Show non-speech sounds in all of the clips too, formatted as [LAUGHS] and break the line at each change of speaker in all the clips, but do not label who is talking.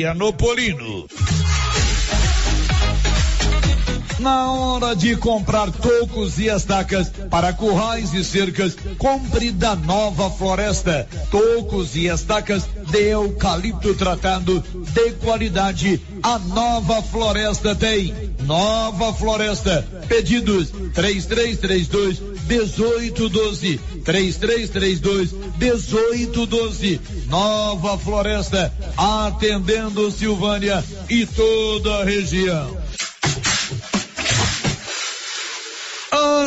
Vianopolino. Na hora de comprar tocos e estacas para currais e cercas, compre da Nova Floresta. Tocos e estacas de eucalipto tratado de qualidade. A Nova Floresta tem. Nova Floresta. Pedidos 3332 1812. 3332 1812. Nova Floresta. Atendendo Silvânia e toda a região.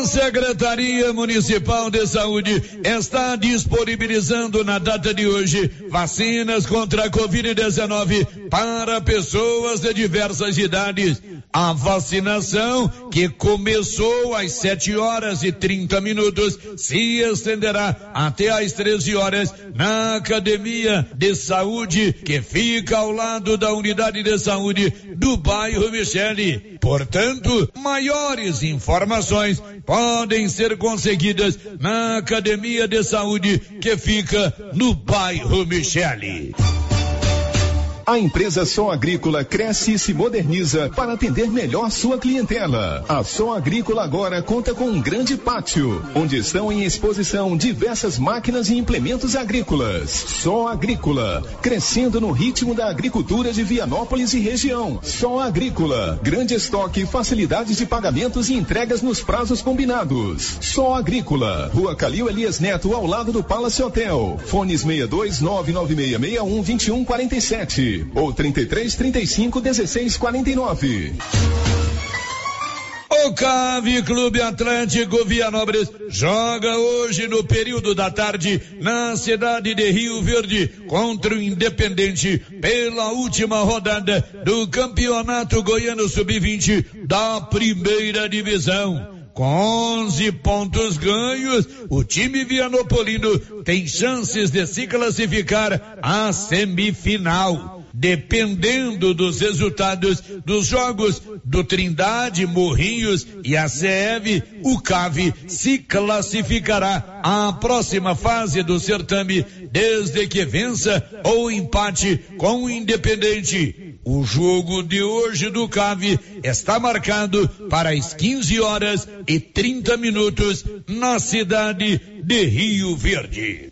Secretaria Municipal de Saúde está disponibilizando na data de hoje vacinas contra a Covid-19 para pessoas de diversas idades. A vacinação, que começou às 7 horas e 30 minutos, se estenderá até às 13 horas na Academia de Saúde, que fica ao lado da Unidade de Saúde do bairro Michele. Portanto, maiores informações podem ser conseguidas na Academia de Saúde, que fica no bairro Michele.
A empresa Som Agrícola cresce e se moderniza para atender melhor sua clientela. A Som Agrícola agora conta com um grande pátio, onde estão em exposição diversas máquinas e implementos agrícolas. Som Agrícola, crescendo no ritmo da agricultura de Vianópolis e região. Som Agrícola, grande estoque, facilidades de pagamentos e entregas nos prazos combinados. Som Agrícola, Rua Calil Elias Neto, ao lado do Palace Hotel. Fones 62 99661 2147 ou 33 35 16 49.
O Cave Clube Atlântico Vianópolis joga hoje no período da tarde na cidade de Rio Verde contra o Independente pela última rodada do Campeonato Goiano Sub-20 da primeira divisão. Com 11 pontos ganhos, o time vianopolino tem chances de se classificar à semifinal dependendo dos resultados dos jogos do Trindade, Morrinhos e a CEV, o CAV se classificará à próxima fase do certame, desde que vença ou empate com o Independente. O jogo de hoje do CAV está marcado para as 15 horas e 30 minutos na cidade de Rio Verde.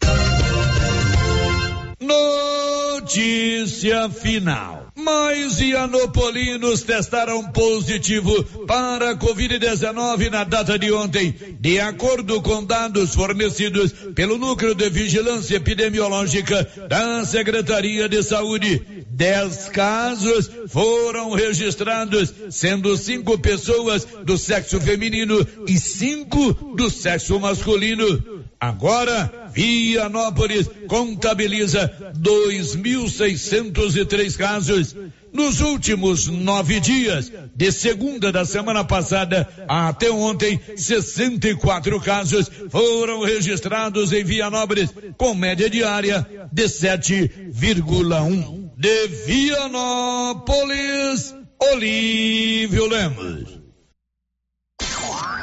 Notícia final. Mais ianopolinos testaram positivo para a Covid-19 na data de ontem, de acordo com dados fornecidos pelo Núcleo de Vigilância Epidemiológica da Secretaria de Saúde. Dez casos foram registrados, sendo cinco pessoas do sexo feminino e cinco do sexo masculino. Agora, Vianópolis contabiliza 2.603 casos. Nos últimos nove dias, de segunda da semana passada até ontem, 64 casos foram registrados em Vianópolis, com média diária de 7,1. De Vianópolis, Olívio Lemos.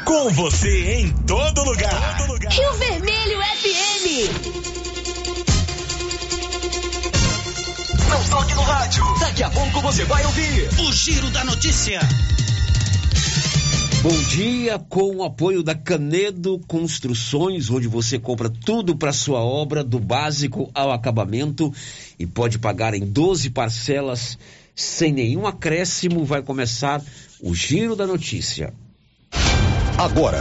Com você em todo lugar.
Rio Vermelho FM.
Não toque no rádio. Daqui a pouco você vai ouvir o Giro da Notícia.
Bom dia, com o apoio da Canedo Construções, onde você compra tudo para sua obra, do básico ao acabamento, e pode pagar em 12 parcelas sem nenhum acréscimo. Vai começar o Giro da Notícia.
Agora,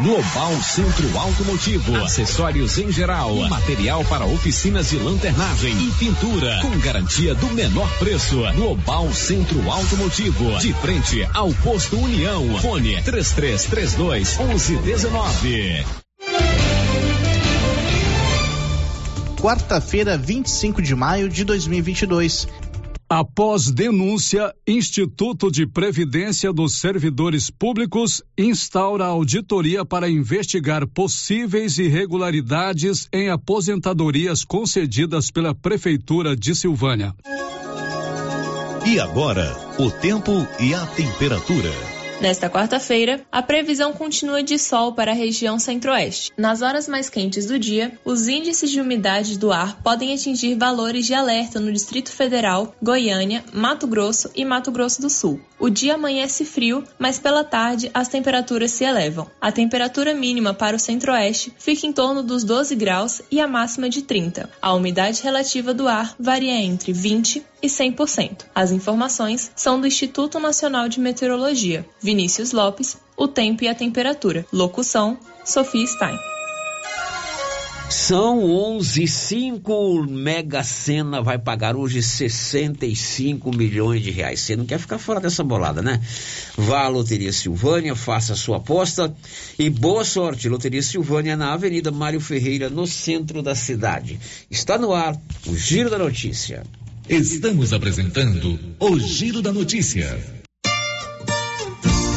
Global Centro Automotivo, acessórios em geral, material para oficinas de lanternagem e pintura, com garantia do menor preço. Global Centro Automotivo, de frente ao posto União. Fone 3332 1119.
Quarta-feira, 25 de maio de 2022. Após denúncia, Instituto de Previdência dos Servidores Públicos instaura auditoria para investigar possíveis irregularidades em aposentadorias concedidas pela Prefeitura de Silvânia.
E agora, o tempo e a temperatura.
Nesta quarta-feira, a previsão continua de sol para a região centro-oeste. Nas horas mais quentes do dia, os índices de umidade do ar podem atingir valores de alerta no Distrito Federal, Goiânia, Mato Grosso e Mato Grosso do Sul. O dia amanhece frio, mas pela tarde as temperaturas se elevam. A temperatura mínima para o centro-oeste fica em torno dos 12 graus e a máxima de 30. A umidade relativa do ar varia entre 20 e 100%. As informações são do Instituto Nacional de Meteorologia. Vinícius Lopes, o tempo e a temperatura. Locução: Sofia Stein.
São 11 5 Mega Sena vai pagar hoje 65 milhões de reais. Você não quer ficar fora dessa bolada, né? Vá à Loteria Silvânia, faça a sua aposta e boa sorte. Loteria Silvânia na Avenida Mário Ferreira, no centro da cidade. Está no ar o Giro da Notícia.
Estamos apresentando o Giro da Notícia.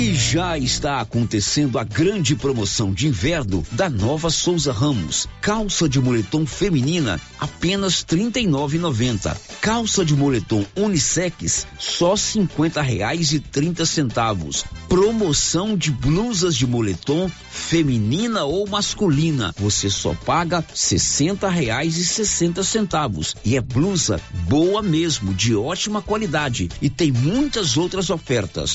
E já está acontecendo a grande promoção de inverno da Nova Souza Ramos. Calça de moletom feminina apenas R$ 39,90. Calça de moletom unissex só trinta centavos. Promoção de blusas de moletom feminina ou masculina. Você só paga sessenta reais e sessenta centavos. E é blusa boa mesmo, de ótima qualidade. E tem muitas outras ofertas.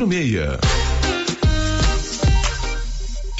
5646.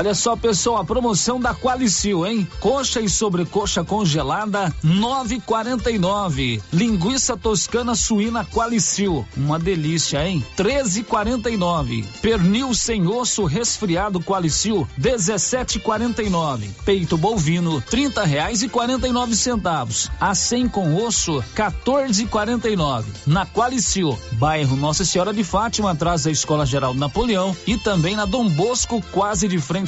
Olha só, pessoal, a promoção da Qualicil, hein? Coxa e sobrecoxa congelada, 9,49. Linguiça toscana suína Qualicil, uma delícia, hein? 13,49. Pernil sem osso resfriado Qualicil, 17,49. Peito bovino, 30 reais e 49 centavos. A 100 com osso, 14,49. Na Qualicil, bairro Nossa Senhora de Fátima, atrás da Escola Geral Napoleão e também na Dom Bosco, quase de frente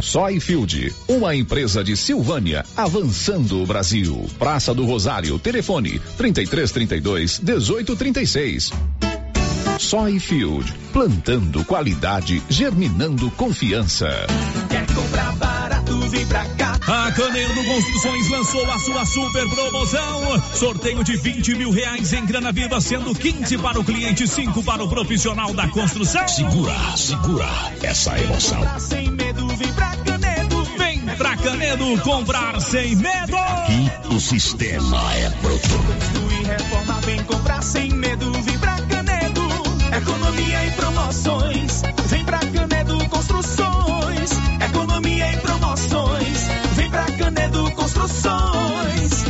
Soyfield, uma empresa de Silvânia, avançando o Brasil. Praça do Rosário, telefone 3332 1836. Soyfield, plantando qualidade, germinando confiança.
Quer comprar barato, vem pra cá.
A Canedo Construções lançou a sua super promoção. Sorteio de 20 mil reais em grana viva, sendo 15 para o cliente, 5 para o profissional da construção.
Segura, segura essa emoção.
Pra Canedo
comprar sem medo.
Aqui o sistema é bruto.
Construir reforma, vem comprar sem medo, vem pra Canedo. Economia e promoções. Vem pra Canedo Construções. Economia e promoções. Vem pra Canedo Construções.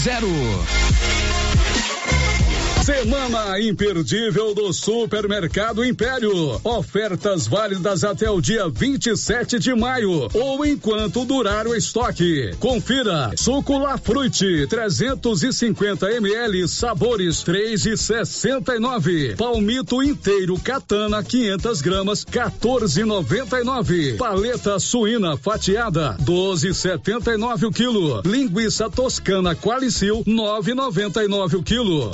8200
Semana imperdível do Supermercado Império. Ofertas válidas até o dia 27 de maio ou enquanto durar o estoque. Confira: suco La Fruit 350 ml, sabores 3,69. Palmito inteiro Catana 500 gramas 14,99. Paleta suína fatiada 12,79 o quilo. Linguiça toscana Qualicil 9,99 o quilo.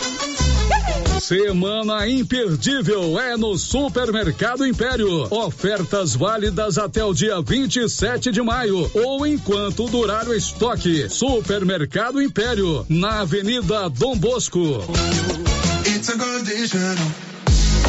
Semana imperdível é no Supermercado Império. Ofertas válidas até o dia 27 de maio ou enquanto durar o estoque. Supermercado Império, na Avenida Dom Bosco.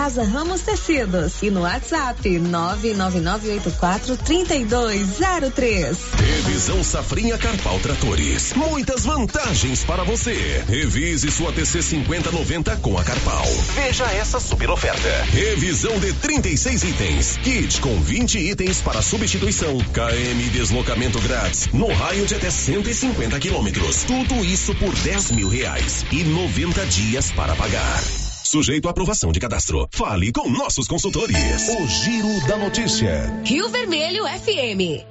Casa Ramos Tecidos e no WhatsApp 999843203.
Revisão Safrinha Carpal Tratores. Muitas vantagens para você. Revise sua TC 5090 com a Carpal. Veja essa super oferta. Revisão de 36 itens. Kit com 20 itens para substituição. KM deslocamento grátis. No raio de até 150 quilômetros. Tudo isso por 10 mil reais e 90 dias para pagar. Sujeito à aprovação de cadastro. Fale com nossos consultores. O Giro da Notícia.
Rio Vermelho FM.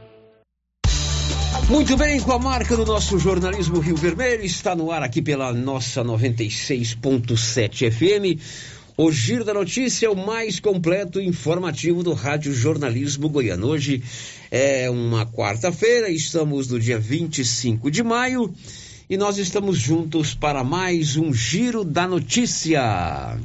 Muito bem, com a marca do nosso jornalismo Rio Vermelho, está no ar aqui pela nossa 96.7 FM. O Giro da Notícia é o mais completo e informativo do Rádio Jornalismo Goiano. Hoje é uma quarta-feira, estamos no dia 25 de maio e nós estamos juntos para mais um Giro da Notícia.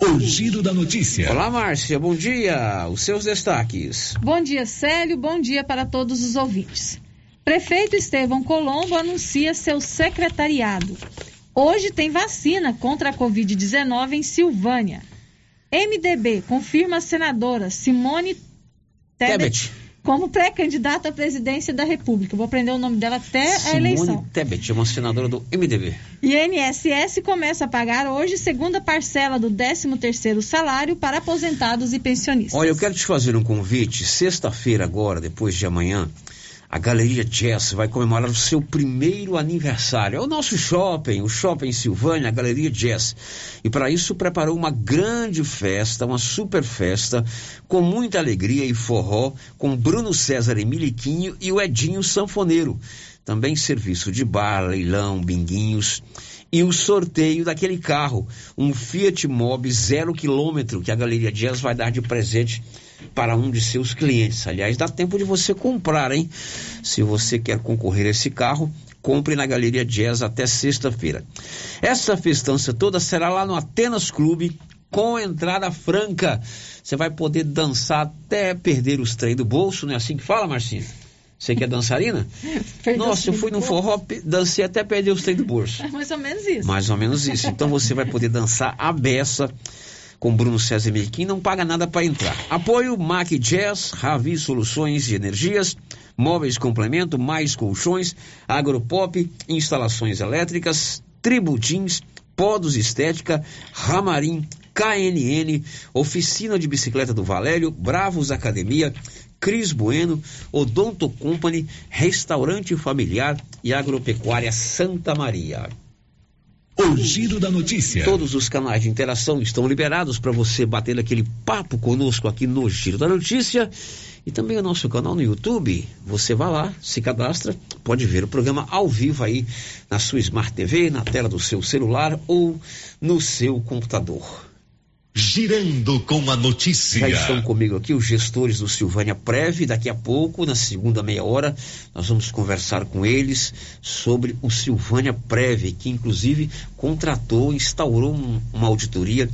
O Giro da Notícia.
Olá, Márcia, bom dia. Os seus destaques.
Bom dia, Célio. Bom dia para todos os ouvintes. Prefeito Estevão Colombo anuncia seu secretariado. Hoje tem vacina contra a Covid-19 em Silvânia. MDB confirma a senadora Simone Tebet,
Tebet.
Como pré-candidata à presidência da República. Vou aprender o nome dela até a eleição.
Simone Tebet, é uma senadora do MDB.
E INSS começa a pagar hoje segunda parcela do 13º salário para aposentados e pensionistas.
Olha, eu quero te fazer um convite. Sexta-feira agora, depois de amanhã, a Galeria Jazz vai comemorar o seu primeiro aniversário. É o nosso shopping, o Shopping Silvânia, a Galeria Jazz. E para isso preparou uma grande festa, uma super festa, com muita alegria e forró, com Bruno César e Miliquinho e o Edinho Sanfoneiro. Também serviço de bar, leilão, binguinhos e o sorteio daquele carro, um Fiat Mobi zero quilômetro que a Galeria Jazz vai dar de presente para um de seus clientes. Aliás, dá tempo de você comprar, hein? Se você quer concorrer a esse carro, compre na Galeria Jazz até sexta-feira. Essa festança toda será lá no Atenas Clube, com entrada franca. Você vai poder dançar até perder os trem do bolso, não é assim que fala, Marcinha? Você que é dançarina? [LAUGHS] Nossa, eu fui no forró, dancei até perder os trem do bolso. [LAUGHS]
É mais ou menos isso.
Mais ou menos isso. Então você vai poder dançar a beça com Bruno César Merquim, não paga nada para entrar. Apoio Mac Jazz, Ravi Soluções de Energias, Móveis Complemento, Mais Colchões, Agropop, Instalações Elétricas, Tribu Jeans, Podos Estética, Ramarim, KNN, Oficina de Bicicleta do Valério, Bravos Academia, Cris Bueno, Odonto Company, Restaurante Familiar e Agropecuária Santa Maria.
O Giro da Notícia.
Todos os canais de interação estão liberados para você bater aquele papo conosco aqui no Giro da Notícia. E também o nosso canal no YouTube. Você vai lá, se cadastra, pode ver o programa ao vivo aí na sua Smart TV, na tela do seu celular ou no seu computador.
Girando com a notícia.
Já estão comigo aqui os gestores do Silvânia Preve. Daqui a pouco, na segunda meia hora, nós vamos conversar com eles sobre o Silvânia Preve, que inclusive contratou, instaurou um, uma auditoria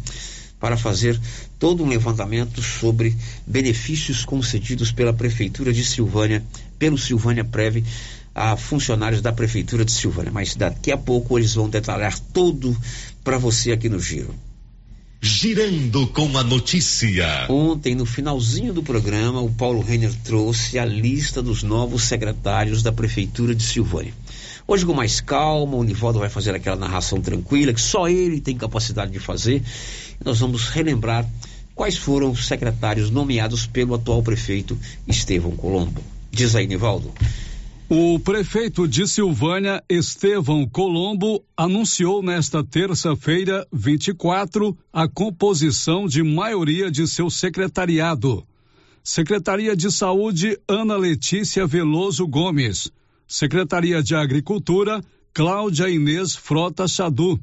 para fazer todo um levantamento sobre benefícios concedidos pela Prefeitura de Silvânia, pelo Silvânia Preve, a funcionários da Prefeitura de Silvânia. Mas daqui a pouco eles vão detalhar tudo para você aqui no Giro.
Girando com a notícia.
Ontem, no finalzinho do programa, o Paulo Renner trouxe a lista dos novos secretários da Prefeitura de Silvânia. Hoje, com mais calma, o Nivaldo vai fazer aquela narração tranquila que só ele tem capacidade de fazer. Nós vamos relembrar quais foram os secretários nomeados pelo atual prefeito Estevão Colombo. Diz aí, Nivaldo.
O prefeito de Silvânia, Estevão Colombo, anunciou nesta terça-feira, 24, a composição de maioria de seu secretariado. Secretaria de Saúde, Ana Letícia Veloso Gomes. Secretaria de Agricultura, Cláudia Inês Frota Chadu.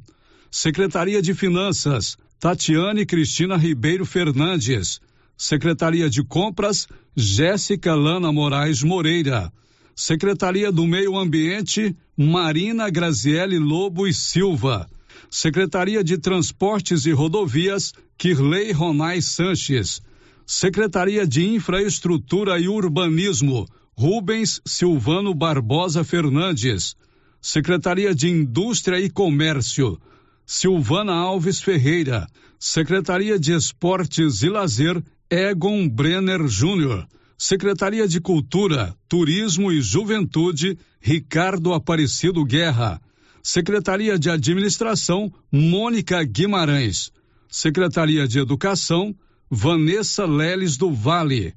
Secretaria de Finanças, Tatiane Cristina Ribeiro Fernandes. Secretaria de Compras, Jéssica Lana Moraes Moreira. Secretaria do Meio Ambiente, Marina Graziele Lobo e Silva. Secretaria de Transportes e Rodovias, Kirley Ronais Sanches. Secretaria de Infraestrutura e Urbanismo, Rubens Silvano Barbosa Fernandes. Secretaria de Indústria e Comércio, Silvana Alves Ferreira. Secretaria de Esportes e Lazer, Egon Brenner Júnior. Secretaria de Cultura, Turismo e Juventude, Ricardo Aparecido Guerra. Secretaria de Administração, Mônica Guimarães. Secretaria de Educação, Vanessa Leles do Vale.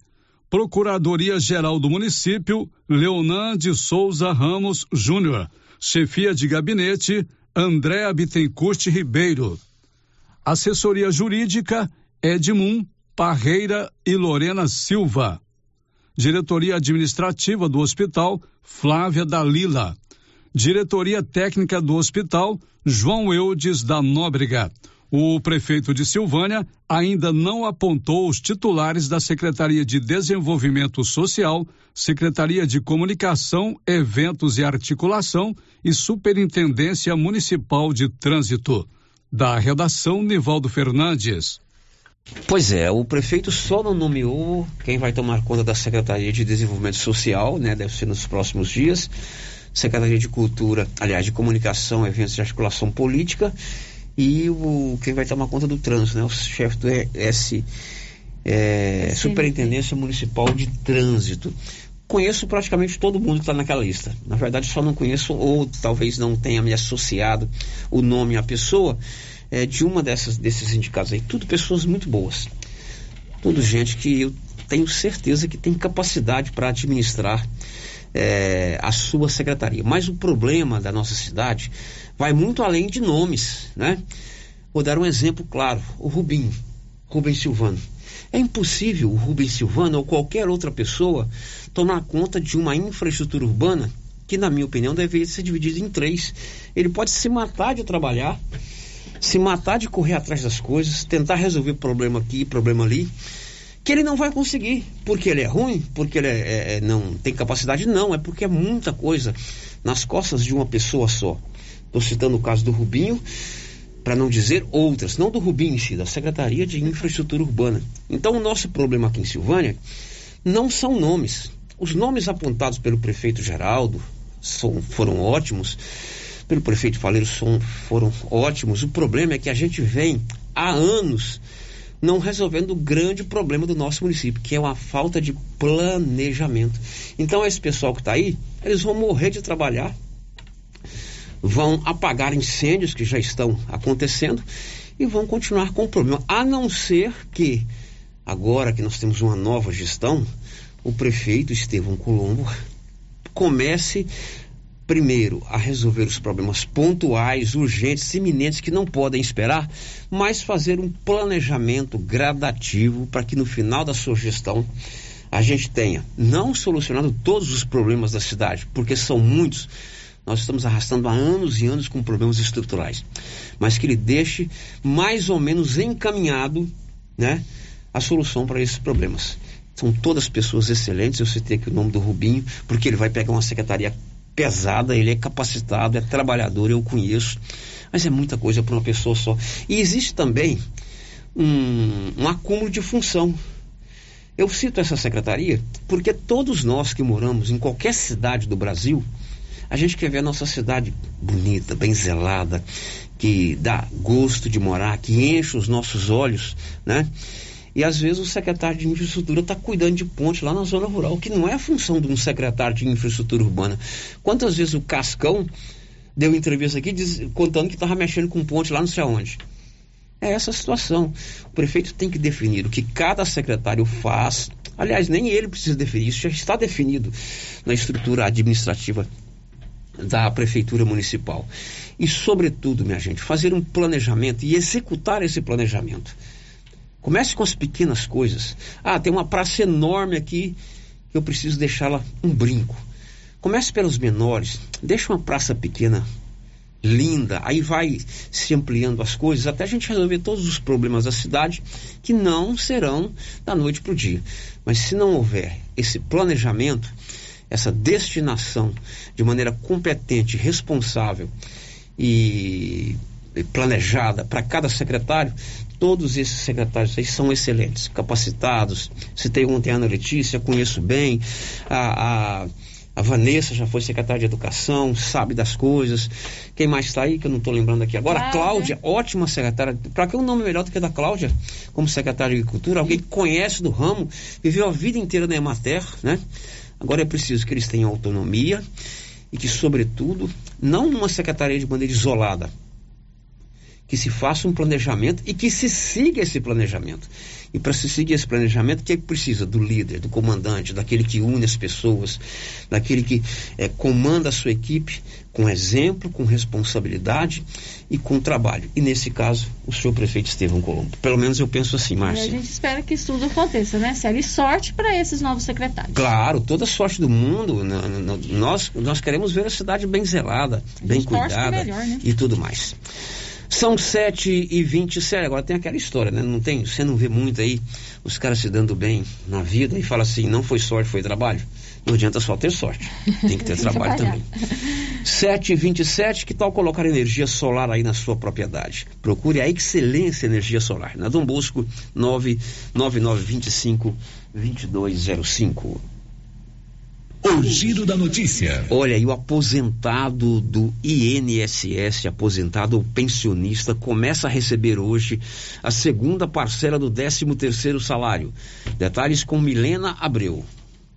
Procuradoria-Geral do Município, Leonan de Souza Ramos Júnior. Chefia de Gabinete, Andréa Bittencourt Ribeiro. Assessoria Jurídica, Edmund Parreira e Lorena Silva. Diretoria Administrativa do Hospital, Flávia Dalila. Diretoria Técnica do Hospital, João Eudes da Nóbrega. O prefeito de Silvânia ainda não apontou os titulares da Secretaria de Desenvolvimento Social, Secretaria de Comunicação, Eventos e Articulação e Superintendência Municipal de Trânsito. Da redação, Nivaldo Fernandes.
Pois é, o prefeito só não nomeou quem vai tomar conta da Secretaria de Desenvolvimento Social, né? Deve ser nos próximos dias. Secretaria de Cultura, aliás, de Comunicação, Eventos e Articulação Política. E o, quem vai tomar conta do trânsito, né? O chefe do S, é, Superintendência Municipal de Trânsito. Conheço praticamente todo mundo que está naquela lista. Na verdade, só não conheço, ou talvez não tenha me associado o nome à pessoa é, de uma dessas, desses sindicatos aí. Tudo pessoas muito boas. Tudo gente que eu tenho certeza que tem capacidade para administrar é, a sua secretaria. Mas o problema da nossa cidade vai muito além de nomes, né? Vou dar um exemplo claro: o Rubinho, Rubens Silvano. É impossível o Rubens Silvano ou qualquer outra pessoa tomar conta de uma infraestrutura urbana que, na minha opinião, deveria ser dividida em três. Ele pode se matar de trabalhar se matar de correr atrás das coisas, tentar resolver problema aqui, problema ali, que ele não vai conseguir, porque ele é ruim, porque ele é, é, é, não tem capacidade, não, é porque é muita coisa nas costas de uma pessoa só. Estou citando o caso do Rubinho, para não dizer outras, não do Rubinho em si, da Secretaria de Infraestrutura Urbana. Então o nosso problema aqui em Silvânia não são nomes. Os nomes apontados pelo prefeito Geraldo são, foram ótimos, pelo prefeito Faleiro são, foram ótimos. O problema é que a gente vem há anos não resolvendo o grande problema do nosso município, que é uma falta de planejamento. Então, esse pessoal que está aí, eles vão morrer de trabalhar, vão apagar incêndios que já estão acontecendo e vão continuar com o problema. A não ser que, agora que nós temos uma nova gestão, o prefeito Estevão Colombo comece primeiro a resolver os problemas pontuais, urgentes, iminentes que não podem esperar, mas fazer um planejamento gradativo para que no final da sua gestão a gente tenha não solucionado todos os problemas da cidade, porque são muitos. Nós estamos arrastando há anos e anos com problemas estruturais, mas que ele deixe mais ou menos encaminhado, né, a solução para esses problemas. São todas pessoas excelentes. Eu citei aqui o nome do Rubinho, porque ele vai pegar uma secretaria pesada, ele é capacitado, é trabalhador, eu conheço, mas é muita coisa para uma pessoa só. E existe também um, um acúmulo de função. Eu cito essa secretaria porque todos nós que moramos em qualquer cidade do Brasil, a gente quer ver a nossa cidade bonita, bem zelada, que dá gosto de morar, que enche os nossos olhos, né? E às vezes o secretário de infraestrutura está cuidando de ponte lá na zona rural, que não é a função de um secretário de infraestrutura urbana. Quantas vezes o Cascão deu entrevista aqui diz, contando que estava mexendo com ponte lá não sei aonde? É essa a situação. O prefeito tem que definir o que cada secretário faz. Aliás, nem ele precisa definir, isso já está definido na estrutura administrativa da prefeitura municipal. E, sobretudo, minha gente, fazer um planejamento e executar esse planejamento. Comece com as pequenas coisas. Ah, tem uma praça enorme aqui que eu preciso deixá-la um brinco. Comece pelos menores. Deixa uma praça pequena linda, aí vai se ampliando as coisas até a gente resolver todos os problemas da cidade que não serão da noite para o dia. Mas se não houver esse planejamento, essa destinação de maneira competente, responsável e planejada para cada secretário, todos esses secretários aí são excelentes, capacitados. Citei ontem a Ana Letícia, conheço bem. A, a, a Vanessa já foi secretária de Educação, sabe das coisas. Quem mais está aí que eu não estou lembrando aqui agora? A Cláudia, ótima secretária. Para que um nome melhor do que a da Cláudia, como secretária de Agricultura? Alguém que conhece do ramo, viveu a vida inteira na Emater, né? Agora é preciso que eles tenham autonomia e que, sobretudo, não numa secretaria de maneira isolada, que se faça um planejamento e que se siga esse planejamento. E para se seguir esse planejamento, o que é que precisa? Do líder, do comandante, daquele que une as pessoas, daquele que é, comanda a sua equipe com exemplo, com responsabilidade e com trabalho. E nesse caso, o senhor prefeito Estevão Colombo. Pelo menos eu penso assim, Márcia.
E a gente espera que isso tudo aconteça, né, Célio? E sorte para esses novos secretários.
Claro, toda sorte do mundo. Nós, nós queremos ver a cidade bem zelada, bem cuidada melhor, né? e tudo mais. São 7 e 27 agora tem aquela história, né? Não tem, você não vê muito aí os caras se dando bem na vida e fala assim, não foi sorte, foi trabalho. Não adianta só ter sorte, tem que ter [LAUGHS] trabalho também. 7 e 27 que tal colocar energia solar aí na sua propriedade? Procure a Excelência Energia Solar, na Dom Bosco 99925 2205.
O giro da notícia.
Olha, e o aposentado do INSS, aposentado ou pensionista, começa a receber hoje a segunda parcela do 13 terceiro salário. Detalhes com Milena Abreu.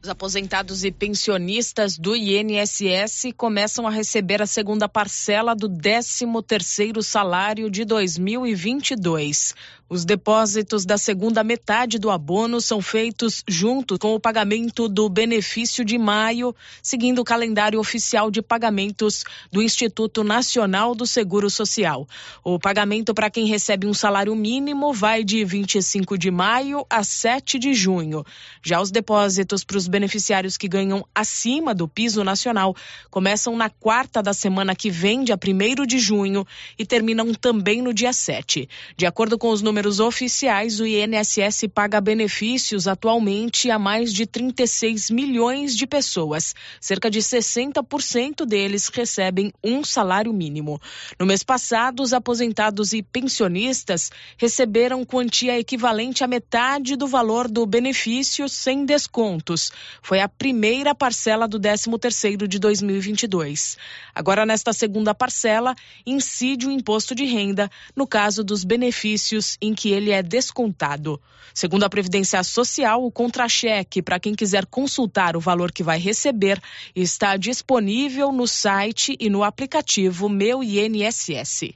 Os aposentados e pensionistas do INSS começam a receber a segunda parcela do 13º salário de 2022. Os depósitos da segunda metade do abono são feitos junto com o pagamento do benefício de maio, seguindo o calendário oficial de pagamentos do Instituto Nacional do Seguro Social. O pagamento para quem recebe um salário mínimo vai de 25 de maio a 7 de junho. Já os depósitos para os beneficiários que ganham acima do piso nacional começam na quarta da semana que vem, dia 1 de junho, e terminam também no dia 7. De acordo com os números números oficiais, o INSS paga benefícios atualmente a mais de 36 milhões de pessoas. Cerca de 60% deles recebem um salário mínimo. No mês passado, os aposentados e pensionistas receberam quantia equivalente à metade do valor do benefício sem descontos. Foi a primeira parcela do 13º de 2022. Agora, nesta segunda parcela, incide o imposto de renda no caso dos benefícios em que ele é descontado. Segundo a Previdência Social, o contra-cheque para quem quiser consultar o valor que vai receber está disponível no site e no aplicativo Meu INSS.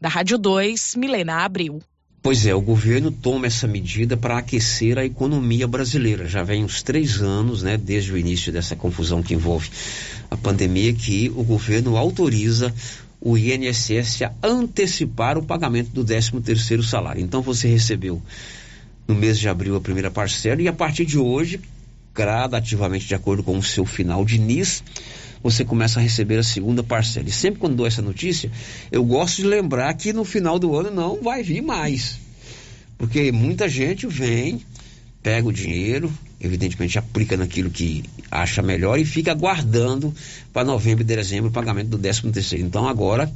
Da Rádio 2, Milena Abril.
Pois é, o governo toma essa medida para aquecer a economia brasileira. Já vem uns três anos, né, desde o início dessa confusão que envolve a pandemia, que o governo autoriza o INSS a antecipar o pagamento do 13 terceiro salário. Então você recebeu no mês de abril a primeira parcela e a partir de hoje, gradativamente de acordo com o seu final de NIS, você começa a receber a segunda parcela. E sempre quando dou essa notícia, eu gosto de lembrar que no final do ano não vai vir mais. Porque muita gente vem, pega o dinheiro, evidentemente aplica naquilo que acha melhor e fica aguardando para novembro e dezembro o pagamento do 13 terceiro. Então agora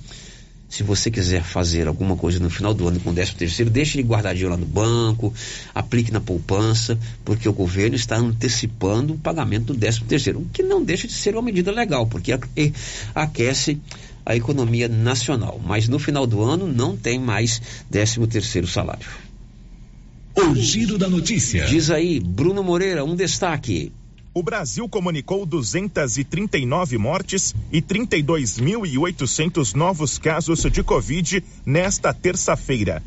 se você quiser fazer alguma coisa no final do ano com o 13 terceiro, deixe ele guardadinho lá no banco, aplique na poupança, porque o governo está antecipando o pagamento do 13 terceiro, o que não deixa de ser uma medida legal, porque aquece a economia nacional. Mas no final do ano não tem mais 13 terceiro salário.
O giro da notícia.
Diz aí, Bruno Moreira, um destaque
o Brasil comunicou 239 mortes e 32.800 novos casos de Covid nesta terça-feira.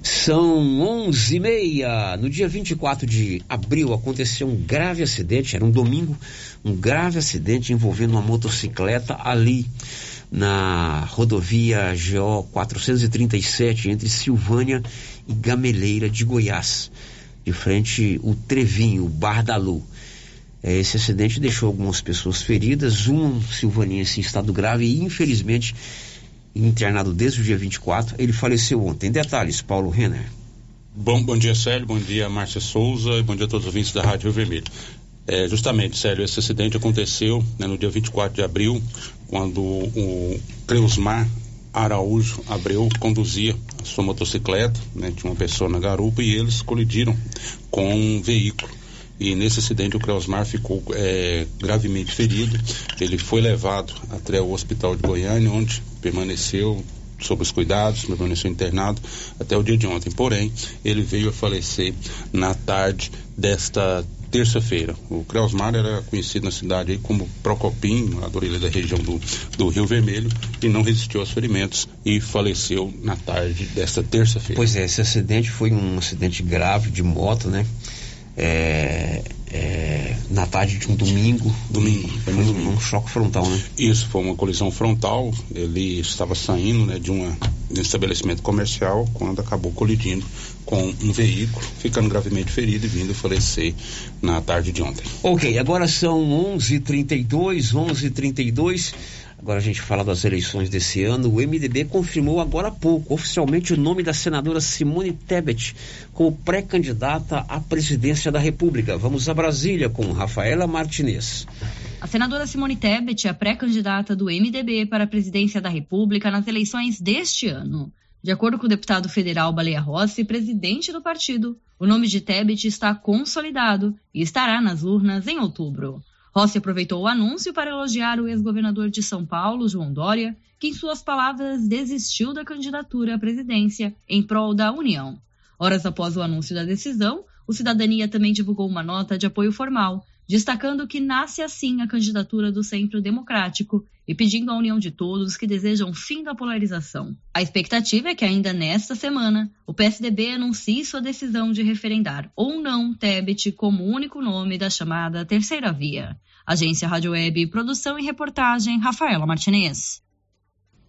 São 11 e meia. No dia 24 de abril aconteceu um grave acidente, era um domingo, um grave acidente envolvendo uma motocicleta ali na rodovia GO 437 entre Silvânia e Gameleira de Goiás, de frente o Trevinho, o Bar da Lu. É, esse acidente deixou algumas pessoas feridas, um silvanense em estado grave e, infelizmente, internado desde o dia 24. Ele faleceu ontem. Detalhes, Paulo Renner.
Bom, bom dia, Célio. Bom dia, Márcia Souza. E bom dia a todos os ouvintes da Rádio Vermelho. É, justamente, Célio, esse acidente aconteceu né, no dia 24 de abril, quando o Cleusmar Araújo Abreu conduzia a sua motocicleta, né, tinha uma pessoa na garupa e eles colidiram com um veículo e nesse acidente o Creusmar ficou é, gravemente ferido. Ele foi levado até o hospital de Goiânia, onde permaneceu sob os cuidados, permaneceu internado até o dia de ontem. Porém, ele veio a falecer na tarde desta terça-feira. O Creusmar era conhecido na cidade como Procopim, a orelha da região do, do Rio Vermelho, e não resistiu aos ferimentos e faleceu na tarde desta terça-feira.
Pois é, esse acidente foi um acidente grave de moto, né? é, é, na tarde de um domingo.
Domingo.
Foi um, domingo. um, choque frontal, né?
Isso, foi uma colisão frontal. Ele estava saindo né, de, uma, de um estabelecimento comercial quando acabou colidindo com um veículo, ficando gravemente ferido e vindo falecer na tarde de ontem.
Ok, agora são 11h32, 11h32. Agora a gente fala das eleições desse ano. O MDB confirmou agora há pouco, oficialmente, o nome da senadora Simone Tebet como pré-candidata à presidência da República. Vamos a Brasília com Rafaela Martinez.
A senadora Simone Tebet é a pré-candidata do MDB para a presidência da República nas eleições deste ano. De acordo com o deputado federal Baleia Rossi, presidente do partido, o nome de Tebet está consolidado e estará nas urnas em outubro. Rossi aproveitou o anúncio para elogiar o ex-governador de São Paulo, João Dória, que, em suas palavras, desistiu da candidatura à presidência em prol da União. Horas após o anúncio da decisão, o Cidadania também divulgou uma nota de apoio formal, destacando que nasce assim a candidatura do Centro Democrático e pedindo a união de todos que desejam fim da polarização. A expectativa é que ainda nesta semana o PSDB anuncie sua decisão de referendar ou não Tebet como único nome da chamada Terceira Via. Agência Rádio Web, produção e reportagem Rafaela Martinez.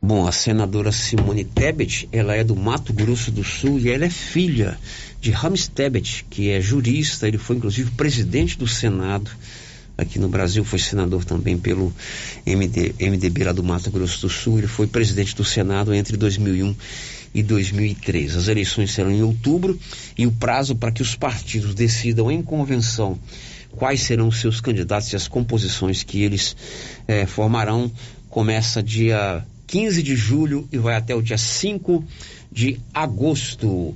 Bom, a senadora Simone Tebet, ela é do Mato Grosso do Sul e ela é filha de Rames Tebet, que é jurista, ele foi inclusive presidente do Senado aqui no Brasil, foi senador também pelo MD, MDB lá do Mato Grosso do Sul, ele foi presidente do Senado entre 2001 e 2003. As eleições serão em outubro e o prazo para que os partidos decidam em convenção quais serão os seus candidatos e as composições que eles eh, formarão começa dia 15 de julho e vai até o dia 5 de agosto.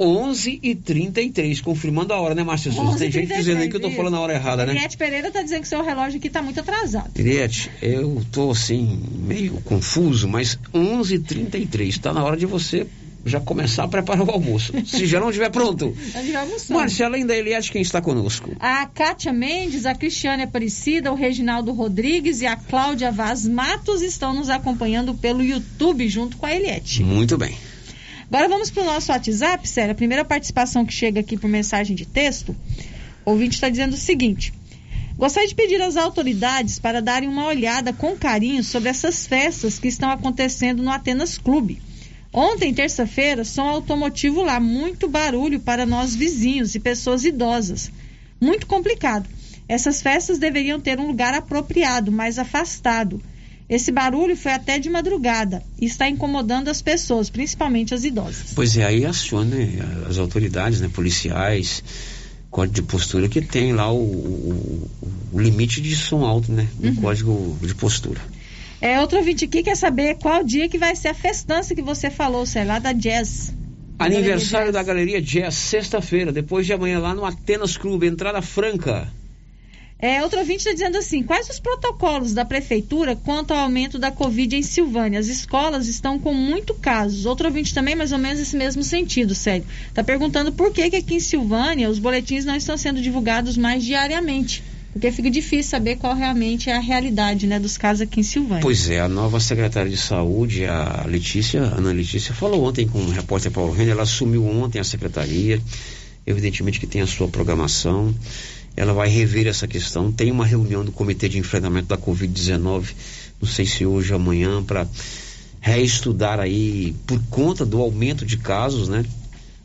11 e 33 confirmando a hora, né, Márcia Souza? Tem gente dizendo aí que eu tô falando a hora errada, né?
Eliette Pereira tá dizendo que seu relógio aqui tá muito atrasado.
Eliette, eu tô assim, meio confuso, mas 11 e 33 tá na hora de você já começar a preparar o almoço. [LAUGHS] Se já não estiver pronto. Marcela, ainda Eliette, quem está conosco?
A Kátia Mendes, a Cristiane Aparecida, o Reginaldo Rodrigues e a Cláudia Vaz Matos estão nos acompanhando pelo YouTube junto com a Eliette.
Muito bem.
Agora vamos para o nosso WhatsApp, Sério. A primeira participação que chega aqui por mensagem de texto, o ouvinte está dizendo o seguinte. Gostaria de pedir às autoridades para darem uma olhada com carinho sobre essas festas que estão acontecendo no Atenas Clube. Ontem, terça-feira, som automotivo lá, muito barulho para nós vizinhos e pessoas idosas. Muito complicado. Essas festas deveriam ter um lugar apropriado, mais afastado. Esse barulho foi até de madrugada e está incomodando as pessoas, principalmente as idosas.
Pois é, aí aciona as autoridades, né, policiais, código de postura que tem lá o, o, o limite de som alto, né, no uhum. código de postura.
É, outro ouvinte aqui quer saber qual dia que vai ser a festança que você falou, sei lá, da Jazz.
Aniversário da Galeria Jazz, sexta-feira, depois de amanhã lá no Atenas Clube, entrada franca.
É, outro ouvinte está dizendo assim: quais os protocolos da prefeitura quanto ao aumento da Covid em Silvânia? As escolas estão com muito casos. Outro ouvinte também, mais ou menos esse mesmo sentido, sério. Está perguntando por que, que aqui em Silvânia os boletins não estão sendo divulgados mais diariamente. Porque fica difícil saber qual realmente é a realidade né, dos casos aqui em Silvânia.
Pois é, a nova secretária de saúde, a Letícia, Ana Letícia, falou ontem com o repórter Paulo Renner, ela assumiu ontem a secretaria, evidentemente que tem a sua programação, ela vai rever essa questão, tem uma reunião do Comitê de Enfrentamento da Covid-19, não sei se hoje ou amanhã, para reestudar aí, por conta do aumento de casos, né?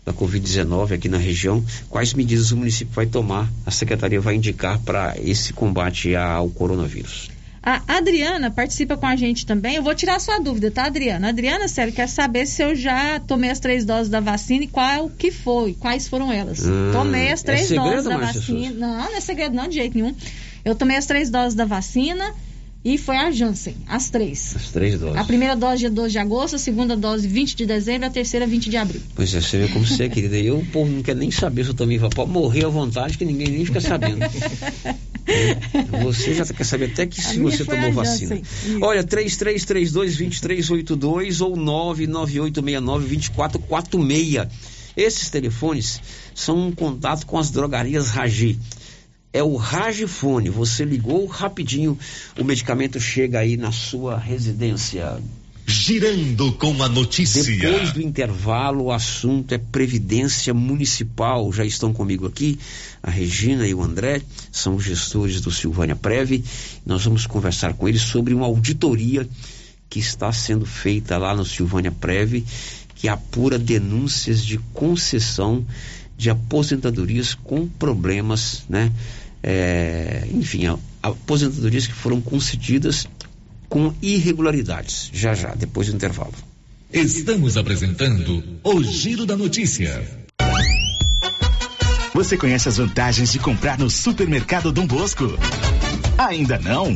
da Covid-19 aqui na região, quais medidas o município vai tomar, a secretaria vai indicar para esse combate ao coronavírus.
A Adriana participa com a gente também. Eu vou tirar sua dúvida, tá, Adriana? Adriana, sério, quer saber se eu já tomei as três doses da vacina e qual que foi, quais foram elas. Hum, tomei as é três é segredo, doses da vacina. Não, não é segredo não, de jeito nenhum. Eu tomei as três doses da vacina e foi a Janssen, as três.
As três doses.
A primeira dose dia 12 de agosto, a segunda dose 20 de dezembro, a terceira 20 de abril.
Pois é, você vê como você é, querida. Eu, o povo não quer nem saber se eu vou pode morrer à vontade, que ninguém nem fica sabendo. [LAUGHS] [LAUGHS] você já quer saber até que se você tomou vacina. Olha, 3332-2382 ou 99869-2446. Esses telefones são um contato com as drogarias Ragi é o Ragifone. Você ligou rapidinho, o medicamento chega aí na sua residência.
Girando com a notícia.
Depois do intervalo, o assunto é Previdência Municipal. Já estão comigo aqui a Regina e o André, são gestores do Silvânia Preve. Nós vamos conversar com eles sobre uma auditoria que está sendo feita lá no Silvânia Preve, que apura denúncias de concessão de aposentadorias com problemas, né? é, enfim, aposentadorias que foram concedidas com irregularidades. Já já, depois do intervalo.
Estamos apresentando o Giro da Notícia.
Você conhece as vantagens de comprar no supermercado Dom Bosco? Ainda não?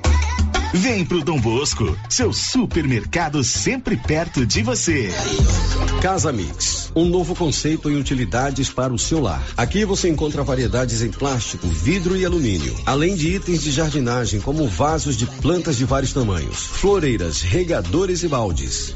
Vem pro Dom Bosco, seu supermercado sempre perto de você.
Casa Mix, um novo conceito em utilidades para o seu lar. Aqui você encontra variedades em plástico, vidro e alumínio, além de itens de jardinagem como vasos de plantas de vários tamanhos, floreiras, regadores e baldes.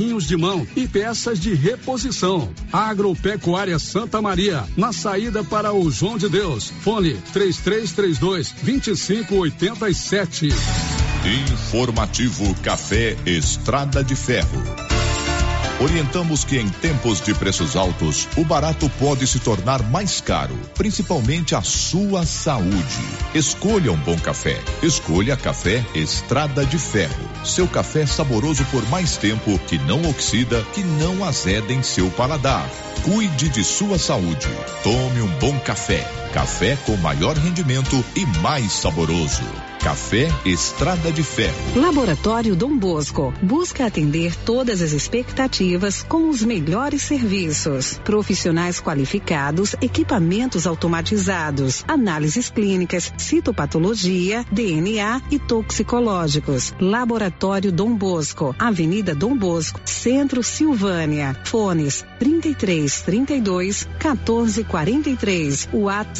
de mão e peças de reposição. Agropecuária Santa Maria, na saída para o João de Deus. Fone 3332 2587.
Informativo Café Estrada de Ferro. Orientamos que em tempos de preços altos, o barato pode se tornar mais caro, principalmente a sua saúde. Escolha um bom café. Escolha Café Estrada de Ferro. Seu café saboroso por mais tempo, que não oxida, que não azeda em seu paladar. Cuide de sua saúde. Tome um bom café. Café com maior rendimento e mais saboroso. Café Estrada de Ferro.
Laboratório Dom Bosco busca atender todas as expectativas com os melhores serviços. Profissionais qualificados, equipamentos automatizados, análises clínicas, citopatologia, DNA e toxicológicos. Laboratório Dom Bosco, Avenida Dom Bosco, Centro Silvânia. Fones 33 32 14 43. WhatsApp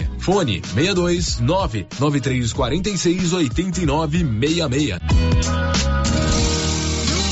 Fone 62 99346 8966.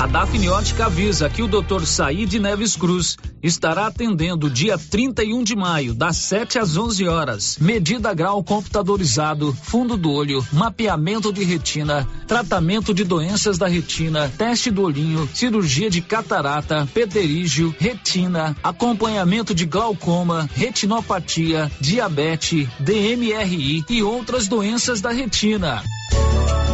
A Dafniótica avisa que o Dr. Said Neves Cruz estará atendendo dia 31 de maio, das 7 às 11 horas. Medida grau computadorizado, fundo do olho, mapeamento de retina, tratamento de doenças da retina, teste do olhinho, cirurgia de catarata, pterígio, retina, acompanhamento de glaucoma, retinopatia, diabetes, DMRI e outras doenças da retina.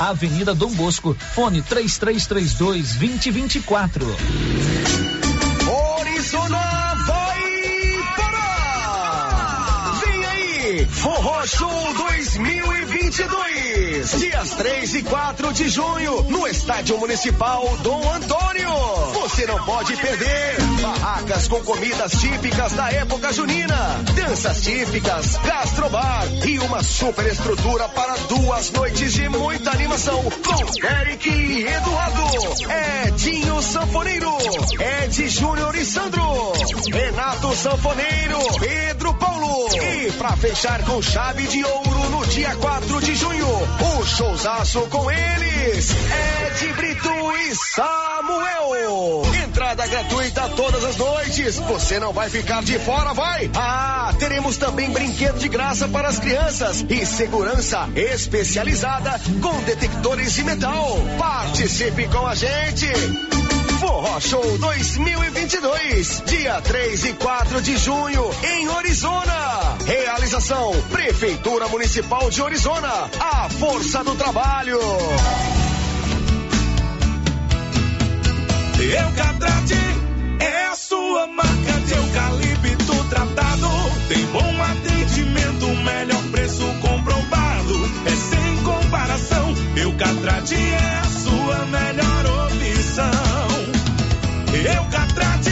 Avenida Dom Bosco, fone 3332 2024.
Horizontal Vem aí,
Forró Show 2020. 2022. Dias 3 e 4 de junho, no Estádio Municipal Dom Antônio. Você não pode perder. Barracas com comidas típicas da época junina, danças típicas, gastrobar e uma super estrutura para duas noites de muita animação com Eric e Eduardo. Edinho Sanfoneiro, Ed Júnior e Sandro, Renato Sanfoneiro, Pedro Paulo. E pra fechar com chave de ouro no dia 4 de junho, o showzaço com eles, Ed Brito e Samuel. Entrada gratuita todas as noites. Você não vai ficar de fora, vai? Ah, teremos também brinquedo de graça para as crianças e segurança especializada com detectores de metal. Participe com a gente. Forró Show 2022, dia 3 e 4 de junho, em Orizona. Realização: Prefeitura Municipal de Orizona. A força do trabalho.
Eucatrate é a sua marca de eucalipto tratado. Tem bom atendimento, melhor preço comprovado. É sem comparação. Eucatrate é a sua melhor. Eucatrate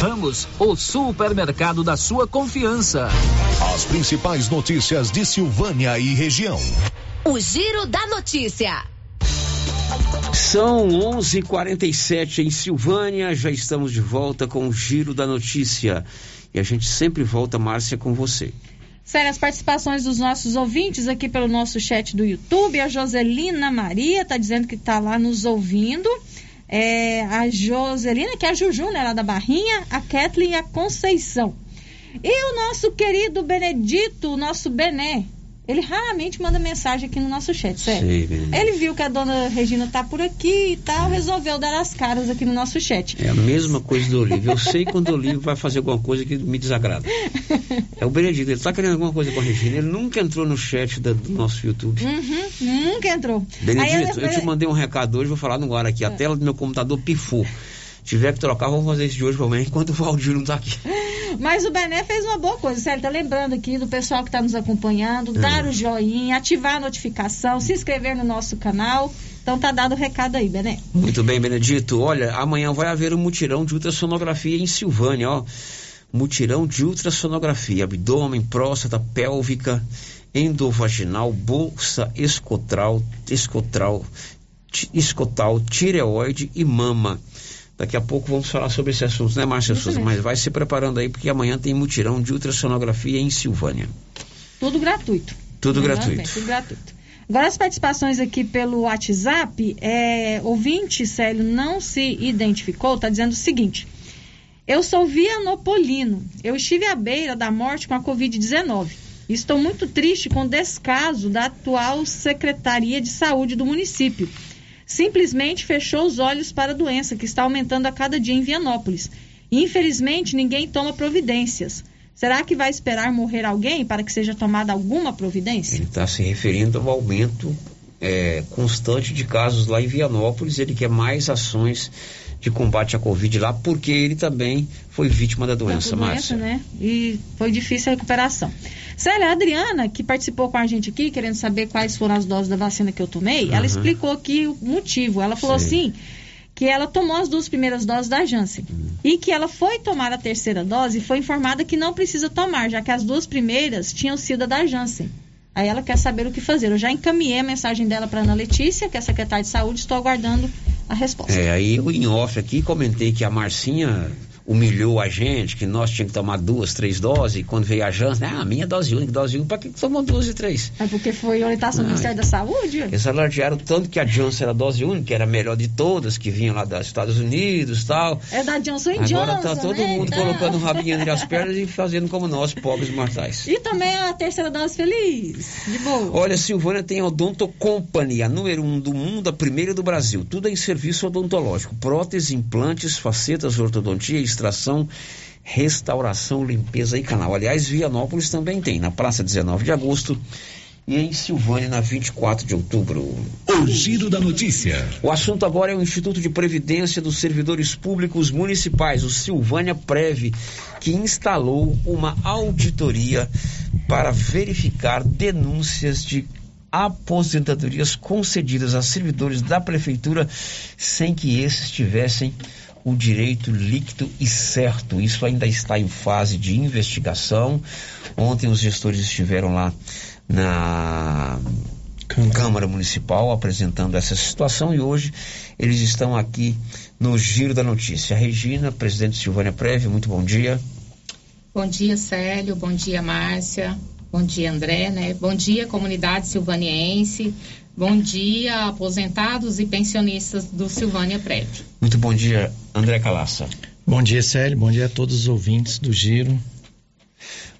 Ramos, o supermercado da sua confiança.
As principais notícias de Silvânia e região.
O Giro da Notícia.
São 11:47 em Silvânia. Já estamos de volta com o Giro da Notícia e a gente sempre volta, Márcia, com você.
Sério, as participações dos nossos ouvintes aqui pelo nosso chat do YouTube. A Joselina Maria está dizendo que está lá nos ouvindo. É, a Joselina, que é a Juju, né, lá da Barrinha, a Kathleen e a Conceição. E o nosso querido Benedito, o nosso Bené, ele raramente manda mensagem aqui no nosso chat, sério.
Benedito.
ele viu que a dona Regina tá por aqui e tal, resolveu dar as caras aqui no nosso chat.
É a mesma coisa do Olívio. Eu sei quando o Olívio vai fazer alguma coisa que me desagrada. [LAUGHS] É o Benedito, ele tá querendo alguma coisa com a Regina. Ele nunca entrou no chat da- do nosso YouTube.
Uhum, nunca entrou.
Benedito,
ele-
eu te mandei um recado hoje, vou falar no ar aqui. A tela do meu computador pifou. Tiver que trocar, vamos fazer isso de hoje amanhã, enquanto o Valdir não tá aqui. [LAUGHS]
Mas o Bené fez uma boa coisa, sério. Tá lembrando aqui do pessoal que está nos acompanhando, dar o joinha, ativar a notificação, se inscrever no nosso canal. Então tá dado o recado aí, Bené.
Muito bem, Benedito. Olha, amanhã vai haver um mutirão de ultrassonografia em Silvânia, ó. Mutirão de ultrassonografia, abdômen, próstata, pélvica, endovaginal, bolsa escotral, escotral, escotal, tireoide e mama. Daqui a pouco vamos falar sobre esse assunto, né, Márcia
Isso
Souza?
mesmo.
Mas vai se preparando aí, porque amanhã tem mutirão de ultrassonografia em Silvânia.
Tudo gratuito.
Tudo gratuito.
bem, tudo gratuito. Agora as participações aqui pelo WhatsApp, é, ouvinte, Célio, não se identificou, está dizendo o seguinte. Eu sou Vianopolino. Eu estive à beira da morte com a Covid-19. Estou muito triste com o descaso da atual Secretaria de Saúde do município. Simplesmente fechou os olhos para a doença que está aumentando a cada dia em Vianópolis. Infelizmente, ninguém toma providências. Será que vai esperar morrer alguém para que seja tomada alguma providência?
Ele está se referindo ao aumento é, constante de casos lá em Vianópolis. Ele quer mais ações de combate à Covid lá, porque ele também foi vítima da doença,
doença,
Márcia.
né? E foi difícil a recuperação. Célia, a Adriana, que participou com a gente aqui, querendo saber quais foram as doses da vacina que eu tomei, ela
Uhum.
explicou aqui o motivo. Ela falou
Sei.
assim que ela tomou as duas primeiras doses da Janssen e que ela foi tomar a terceira dose e foi informada que não precisa tomar, já que as duas primeiras tinham sido a da Janssen. Aí ela quer saber o que fazer. Eu já encaminhei a mensagem dela para Ana Letícia, que é secretária de saúde, estou aguardando a resposta.
É, aí eu em off aqui comentei que a Marcinha humilhou a gente, que nós tínhamos que tomar duas, três doses, e quando veio a Janssen, ah, a minha dose única, dose única, pra que tomou duas e três?
É porque foi orientação do. Ministério da Saúde?
Eles alardearam tanto que a Johnson era a dose única, que era a melhor de todas, que vinham lá dos Estados Unidos e tal.
É da Johnson
Agora
Johnson,
tá todo
né?
mundo
Então-
colocando o rabinho entre as pernas e fazendo como nós, pobres mortais.
E também a terceira dose feliz. De boa.
Olha, Silvânia tem a Odonto Company, a número um do mundo, a primeira do Brasil. Tudo em serviço odontológico. Prótese, implantes, facetas, ortodontia, extração, restauração, limpeza e canal. Aliás, Vianópolis também tem, na Praça 19 de Agosto e em Silvânia, na 24 de outubro.
O giro da notícia.
O assunto agora é o Instituto de Previdência dos Servidores Públicos Municipais, o Silvânia Prev, que instalou uma auditoria para verificar denúncias de aposentadorias concedidas a servidores da prefeitura sem que esses tivessem o direito líquido e certo. Isso ainda está em fase de investigação. Ontem os gestores estiveram lá na Câmara Municipal apresentando essa situação e hoje eles estão aqui no Giro da Notícia. Regina, presidente Silvânia Preve, muito bom dia.
Bom dia, Célio. Bom dia, Márcia. Bom dia, André, né? Bom dia, comunidade silvaniense. Bom dia, aposentados e pensionistas do Silvânia Prévio.
Muito bom dia, André Calaça.
Bom dia, Célio. Bom dia a todos os ouvintes do Giro.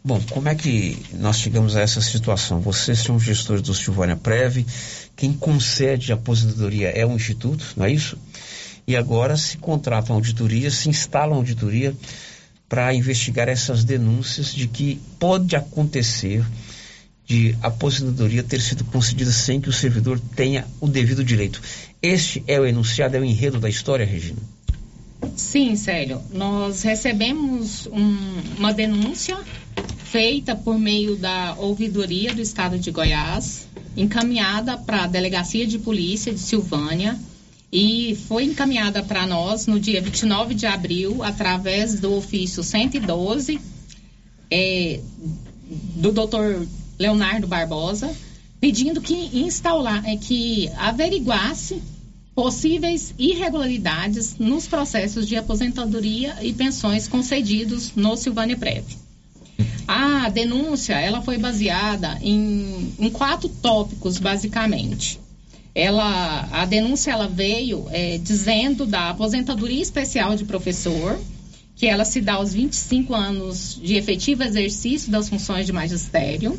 Bom, como é que nós chegamos a essa situação? Vocês são gestores do Silvânia Preve, quem concede a aposentadoria é o Instituto, não é isso? E agora se contrata uma auditoria, se instala uma auditoria para investigar essas denúncias de que pode acontecer de aposentadoria ter sido concedida sem que o servidor tenha o devido direito. Este é o enunciado, é o enredo da história, Regina?
Sim, Célio. Nós recebemos um- uma denúncia feita por meio da ouvidoria do Estado de Goiás, encaminhada para a Delegacia de Polícia de Silvânia e foi encaminhada para nós no dia 29 de abril através do ofício 112 é, do Dr. Leonardo Barbosa, pedindo que instaurar, é, que averiguasse possíveis irregularidades nos processos de aposentadoria e pensões concedidos no Silvânia Prev. A denúncia, ela foi baseada em, em quatro tópicos, basicamente. Ela, a denúncia, ela veio é, dizendo da aposentadoria especial de professor, que ela se dá aos 25 anos de efetivo exercício das funções de magistério,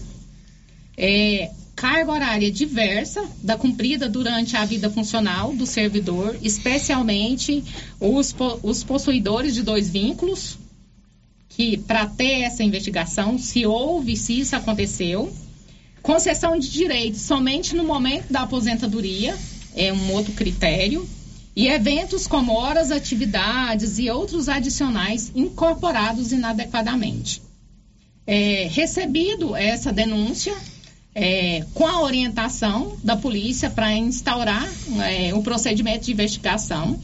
é, carga horária diversa da cumprida durante a vida funcional do servidor, especialmente os, os possuidores de dois vínculos, que para ter essa investigação, se houve, se isso aconteceu, concessão de direitos somente no momento da aposentadoria, é um outro critério, e eventos como horas, atividades e outros adicionais incorporados inadequadamente. É, recebido essa denúncia, é, com a orientação da polícia para instaurar é, o procedimento de investigação,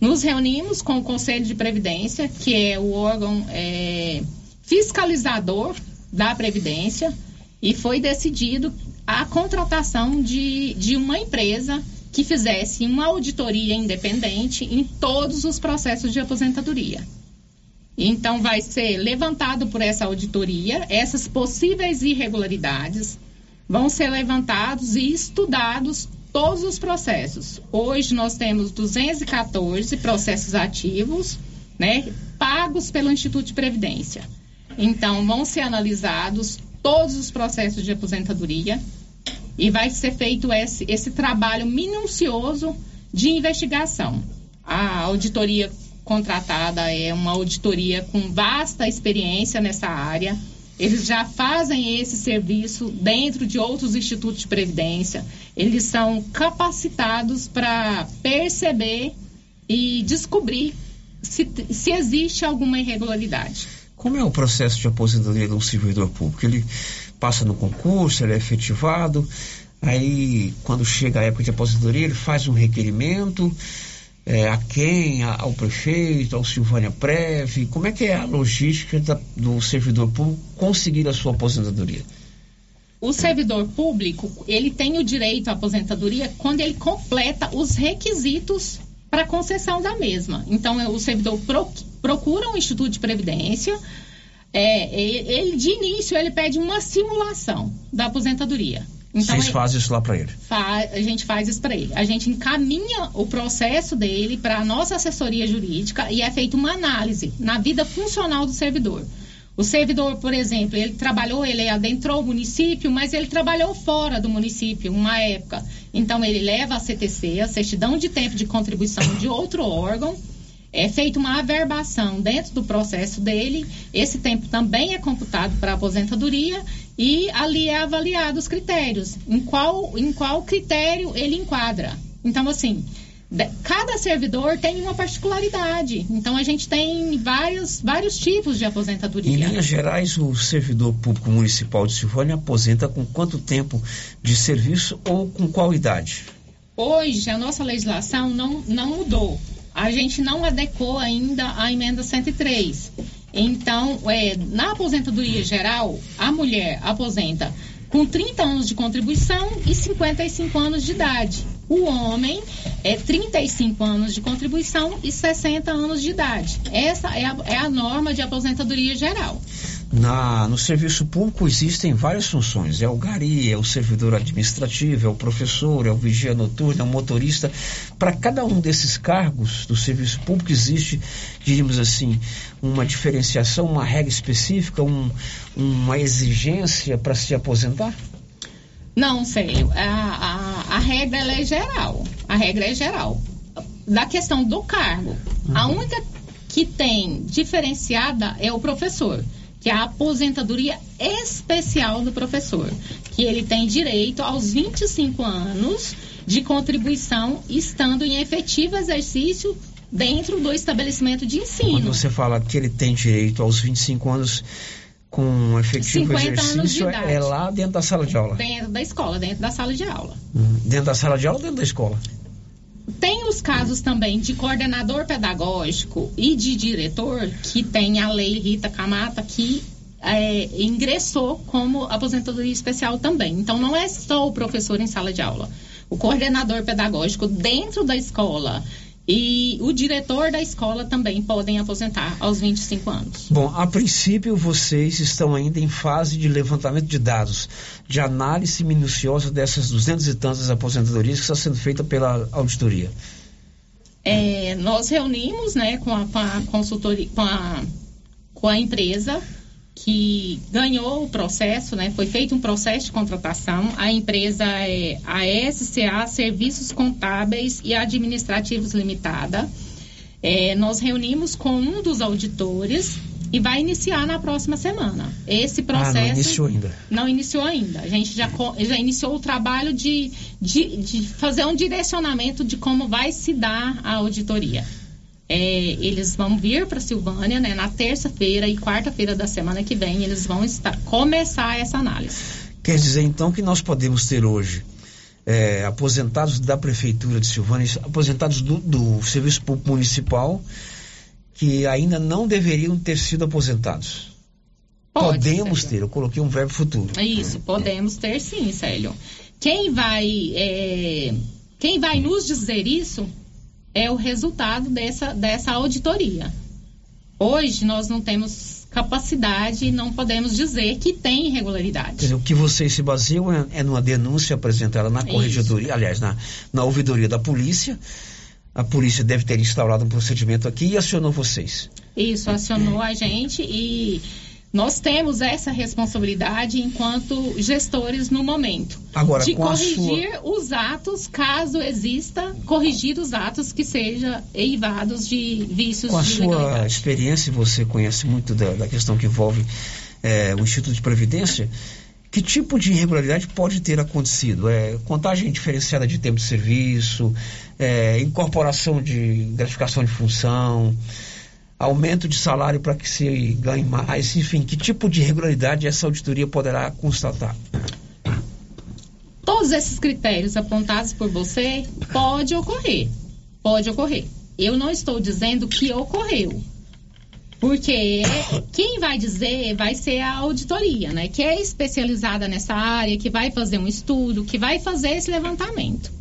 nos reunimos com o Conselho de Previdência, que é o órgão é, fiscalizador da Previdência, e foi decidido a contratação de, de uma empresa que fizesse uma auditoria independente em todos os processos de aposentadoria. Então, vai ser levantado por essa auditoria essas possíveis irregularidades, vão ser levantados e estudados todos os processos. Hoje nós temos 214 processos ativos, né, pagos pelo Instituto de Previdência. Então, vão ser analisados todos os processos de aposentadoria e vai ser feito esse, esse trabalho minucioso de investigação. A auditoria contratada é uma auditoria com vasta experiência nessa área. Eles já fazem esse serviço dentro de outros institutos de previdência. Eles são capacitados para perceber e descobrir se, se existe alguma irregularidade.
Como é o processo de aposentadoria de um servidor público? Ele passa no concurso, ele é efetivado, aí quando chega a época de aposentadoria, ele faz um requerimento é, a quem? A, ao prefeito, ao Silvânia Preve? Como é que é a logística da, do servidor público conseguir a sua aposentadoria?
O servidor público, ele tem o direito à aposentadoria quando ele completa os requisitos para concessão da mesma. Então, o servidor pro, procura um instituto de previdência, é, ele de início ele pede uma simulação da aposentadoria.
Então, Vocês fazem isso lá para ele?
a gente faz isso para ele. A gente encaminha o processo dele para a nossa assessoria jurídica e é feita uma análise na vida funcional do servidor. O servidor, por exemplo, ele trabalhou, ele adentrou o município, mas ele trabalhou fora do município uma época. Então, ele leva a CTC, a certidão de tempo de contribuição de outro órgão, é feita uma averbação dentro do processo dele, esse tempo também é computado para aposentadoria e ali é avaliado os critérios, em qual, em qual critério ele enquadra. Então, assim, cada servidor tem uma particularidade. Então a gente tem vários, vários tipos de aposentadoria.
Em linhas gerais, o servidor público municipal de Silvânia aposenta com quanto tempo de serviço ou com qual idade?
Hoje a nossa legislação não, não mudou. A gente não adequou ainda a emenda 103. Então, é, na aposentadoria geral, a mulher aposenta com 30 anos de contribuição e 55 anos de idade. O homem é 35 anos de contribuição e 60 anos de idade. Essa é a, é a norma de aposentadoria geral.
Na, no serviço público existem várias funções. É o gari, é o servidor administrativo, é o professor, é o vigia noturno, é o motorista. Para cada um desses cargos do serviço público existe, diríamos assim, uma diferenciação, uma regra específica, um, uma exigência para se aposentar?
Não, Célio. A, a, a regra é geral. A regra é geral. Da questão do cargo, uhum. a única que tem diferenciada é o professor que é a aposentadoria especial do professor, que ele tem direito aos 25 anos de contribuição estando em efetivo exercício dentro do estabelecimento de ensino.
Quando você fala que ele tem direito aos 25 anos com efetivo exercício, é lá dentro da sala de aula?
Dentro da escola, dentro da sala de aula.
Hum, dentro da sala de aula ou dentro da escola?
Tem os casos também de coordenador pedagógico e de diretor, que tem a lei Rita Camata, que é, ingressou como aposentadoria especial também. Então, não é só o professor em sala de aula. O coordenador pedagógico dentro da escola e o diretor da escola também podem aposentar aos 25 anos.
Bom, a princípio vocês estão ainda em fase de levantamento de dados, de análise minuciosa dessas duzentas e tantas aposentadorias que está sendo feita pela auditoria.
É, nós reunimos né, com, a, com a consultoria, com a, com a empresa que ganhou o processo, né? Foi feito um processo de contratação. A empresa é a SCA Serviços Contábeis e Administrativos Limitada. É, nós reunimos com um dos auditores e vai iniciar na próxima semana. Esse processo. Ah, não
iniciou ainda.
Não iniciou ainda. A gente já, já iniciou o trabalho de, de, de fazer um direcionamento de como vai se dar a auditoria. É, eles vão vir para Silvânia né, na terça-feira e quarta-feira da semana que vem. Eles vão estar, começar essa análise.
Quer dizer, então, que nós podemos ter hoje é, aposentados da Prefeitura de Silvânia, aposentados do, do Serviço Público Municipal, que ainda não deveriam ter sido aposentados. Pode, podemos Célio. ter, eu coloquei um verbo futuro.
Isso, podemos ter sim, Célio. Quem vai, é, quem vai nos dizer isso é o resultado dessa, dessa auditoria. Hoje nós não temos capacidade e não podemos dizer que tem irregularidade.
Dizer, o que vocês se baseiam é, é numa denúncia apresentada na corregedoria, Isso. aliás, na, na ouvidoria da polícia. A polícia deve ter instaurado um procedimento aqui e acionou vocês.
Isso, acionou a gente e nós temos essa responsabilidade enquanto gestores no momento.
Agora,
de corrigir sua... os atos, caso exista, corrigir os atos que sejam eivados de vícios
com
de
a sua experiência, você conhece muito da, da questão que envolve é, o Instituto de Previdência, que tipo de irregularidade pode ter acontecido? É, contagem diferenciada de tempo de serviço, é, incorporação de gratificação de função, aumento de salário para que se ganhe mais, enfim, que tipo de irregularidade essa auditoria poderá constatar?
Todos esses critérios apontados por você pode ocorrer, pode ocorrer. Eu não estou dizendo que ocorreu, porque quem vai dizer vai ser a auditoria, né? Que é especializada nessa área, que vai fazer um estudo, que vai fazer esse levantamento.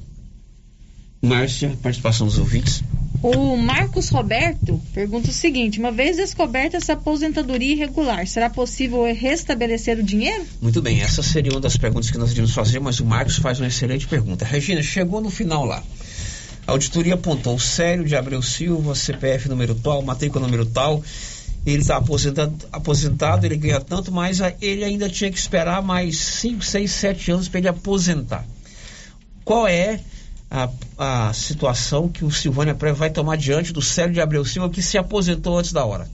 Márcia, participação dos ouvintes.
O Marcos Roberto pergunta o seguinte: uma vez descoberta essa aposentadoria irregular, será possível restabelecer o dinheiro?
Muito bem, essa seria uma das perguntas que nós iríamos fazer, mas o Marcos faz uma excelente pergunta. Regina, chegou no final lá. A auditoria apontou o Célio de Abreu Silva, CPF número tal, matrícula número tal. Ele está aposentado, aposentado, ele ganha tanto, mas ele ainda tinha que esperar mais 5, 6, 7 anos para ele aposentar. Qual é a, a situação que o Silvânia Pré vai tomar diante do Célio de Abreu Silva que se aposentou antes da hora?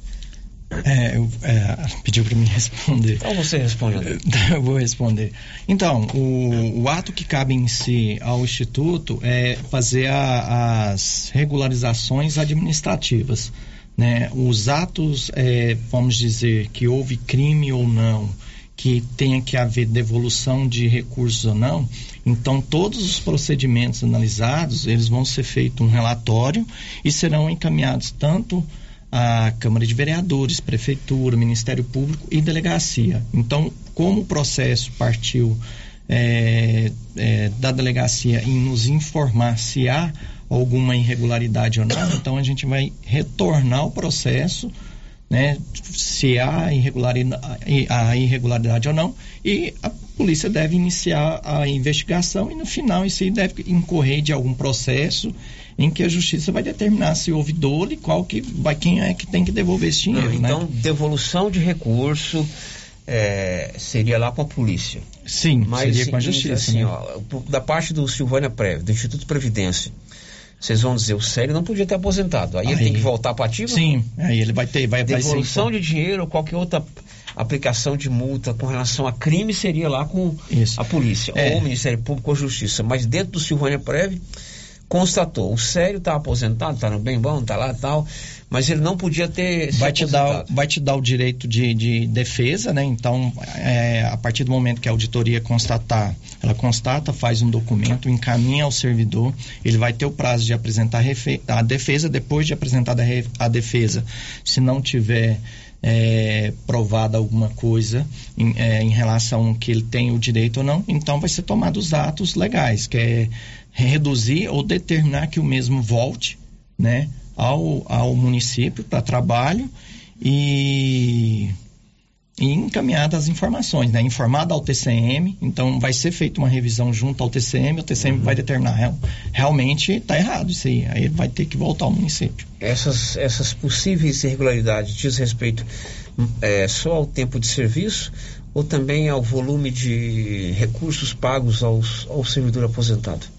É, eu, é, pediu para me [LAUGHS] responder.
Então você responde. [LAUGHS]
Eu vou responder. Então, o, o, ato que cabe em si ao Instituto é fazer a, as regularizações administrativas. Né? Os atos, é, vamos dizer, que houve crime ou não, que tenha que haver devolução de recursos ou não, então todos os procedimentos analisados, eles vão ser feito um relatório e serão encaminhados tanto à Câmara de Vereadores, Prefeitura, Ministério Público e Delegacia. Então, como o processo partiu é, é, da delegacia em nos informar se há alguma irregularidade ou não, então a gente vai retornar o processo né, se há irregularidade, irregularidade ou não, e a polícia deve iniciar a investigação e no final em si deve incorrer de algum processo em que a justiça vai determinar se houve dolo e qual que vai, quem é que tem que devolver esse dinheiro. Não,
né? então,
né?
devolução de recurso é, seria lá com a polícia.
Sim,
Mas,
seria com a justiça.
Assim,
né?
ó, da parte do Silvânia Prévio, do Instituto Previdência, vocês vão dizer, o Célio não podia ter aposentado. Aí, aí ele tem que voltar para ativo?
Sim, aí ele vai ter. Vai,
Devolução
vai
ser... de dinheiro ou qualquer outra aplicação de multa com relação a crime seria lá com
Isso.
a polícia, é. ou o Ministério Público ou Justiça. Mas dentro do Silvânia Preve, constatou, o Célio está aposentado, está no bem bom, está lá tal, mas ele não podia ter
vai te dar vai te dar o direito de, de defesa né? Então é, a partir do momento que a auditoria constatar ela constata faz um documento encaminha ao servidor ele vai ter o prazo de apresentar a defesa depois de apresentada a defesa se não tiver é, provada alguma coisa em, é, em relação que ele tem o direito ou não, então vai ser tomado os atos legais, que é reduzir ou determinar que o mesmo volte, né, ao, ao município para trabalho e, e encaminhada as informações, né? Informada ao TCM, então vai ser feita uma revisão junto ao TCM, o TCM uhum. vai determinar real, realmente está errado isso aí, aí vai ter que voltar ao município.
Essas, essas possíveis irregularidades diz respeito é, só ao tempo de serviço ou também ao volume de recursos pagos aos, ao servidor aposentado?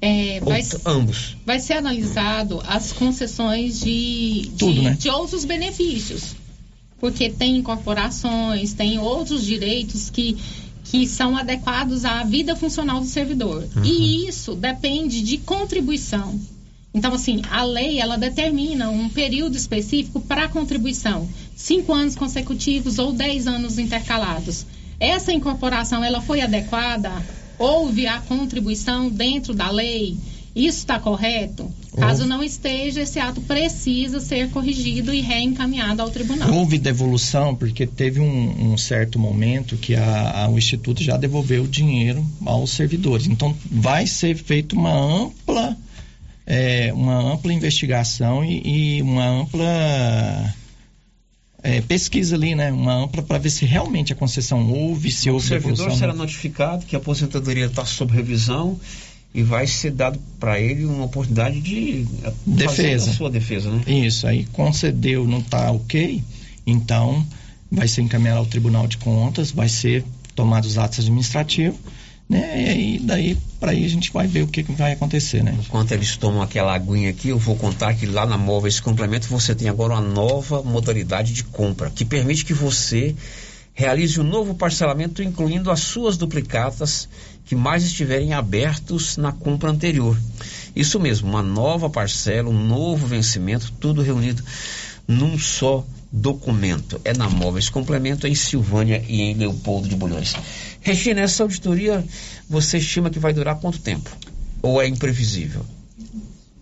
É, vai,
ambos.
Vai ser analisado as concessões de,
Tudo,
de,
né?
de outros benefícios. Porque tem incorporações, tem outros direitos que, que são adequados à vida funcional do servidor. Uhum. E isso depende de contribuição. Então, assim, a lei, ela determina um período específico para contribuição. Cinco anos consecutivos ou dez anos intercalados. Essa incorporação, ela foi adequada houve a contribuição dentro da lei, isso está correto? Caso não esteja, esse ato precisa ser corrigido e reencaminhado ao tribunal.
Houve devolução, porque teve um, um certo momento que a, a, o Instituto já devolveu o dinheiro aos servidores. Então, vai ser feita uma ampla, é, uma ampla investigação e, e uma ampla é, pesquisa ali, né? Uma ampla para ver se realmente a concessão houve, se
o
houve
O servidor será notificado que a aposentadoria está sob revisão e vai ser dado para ele uma oportunidade de
defesa.
a sua defesa, né?
Isso, aí concedeu, não está ok, então vai ser encaminhado ao Tribunal de Contas, vai ser tomado os atos administrativos né? E daí para aí a gente vai ver o que, que, vai acontecer, né?
Enquanto eles tomam aquela aguinha aqui, eu vou contar que lá na Móveis Complemento você tem agora uma nova modalidade de compra que permite que você Realize um novo parcelamento incluindo as suas duplicatas que mais estiverem abertos na compra anterior. Isso mesmo, uma nova parcela, um novo vencimento, tudo reunido num só documento. É na Móveis Complemento, em Silvânia e em Leopoldo de Bulhões. Regina, essa auditoria você estima que vai durar quanto tempo? Ou é imprevisível?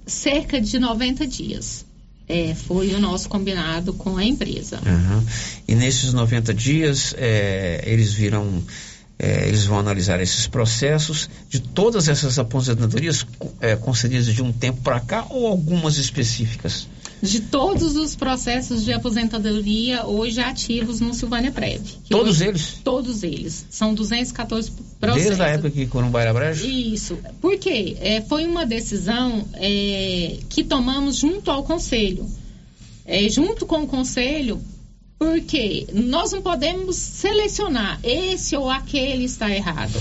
Cerca de 90 dias. É, foi o nosso combinado com a empresa.
Uhum. E nesses 90 dias, é, eles virão, é, eles vão analisar esses processos de todas essas aposentadorias é, concedidas de um tempo para cá ou algumas específicas?
De todos os processos de aposentadoria hoje ativos no Silvânia Prev.
Todos
hoje,
eles?
Todos eles. São 214 processos.
Desde a época que Corumbá era brejo?
Isso. Por quê? É, foi uma decisão é, que tomamos junto ao Conselho. É, junto com o Conselho, porque nós não podemos selecionar esse ou aquele está errado.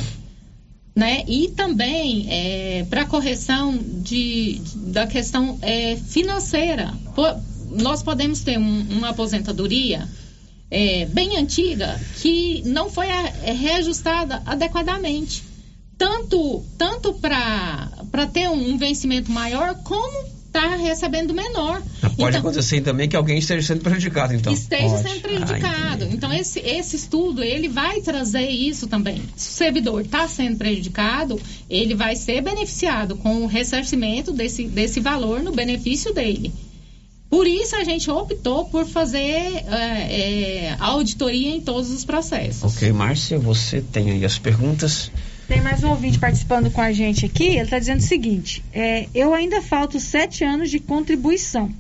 Né? E também é, para correção de, da questão é, financeira. Por, nós podemos ter um, uma aposentadoria é, bem antiga que não foi a, é, reajustada adequadamente. Tanto, tanto para ter um vencimento maior, como está recebendo menor.
Pode então, acontecer também que alguém esteja sendo prejudicado, então.
Esteja Pode. sendo prejudicado. Ah, então, esse, esse estudo, ele vai trazer isso também. Se o servidor está sendo prejudicado, ele vai ser beneficiado com o ressarcimento desse, desse valor no benefício dele. Por isso a gente optou por fazer é, é, auditoria em todos os processos.
Ok, Márcia, você tem aí as perguntas.
Tem mais um ouvinte participando com a gente aqui. Ele está dizendo o seguinte: é, eu ainda falto sete anos de contribuição,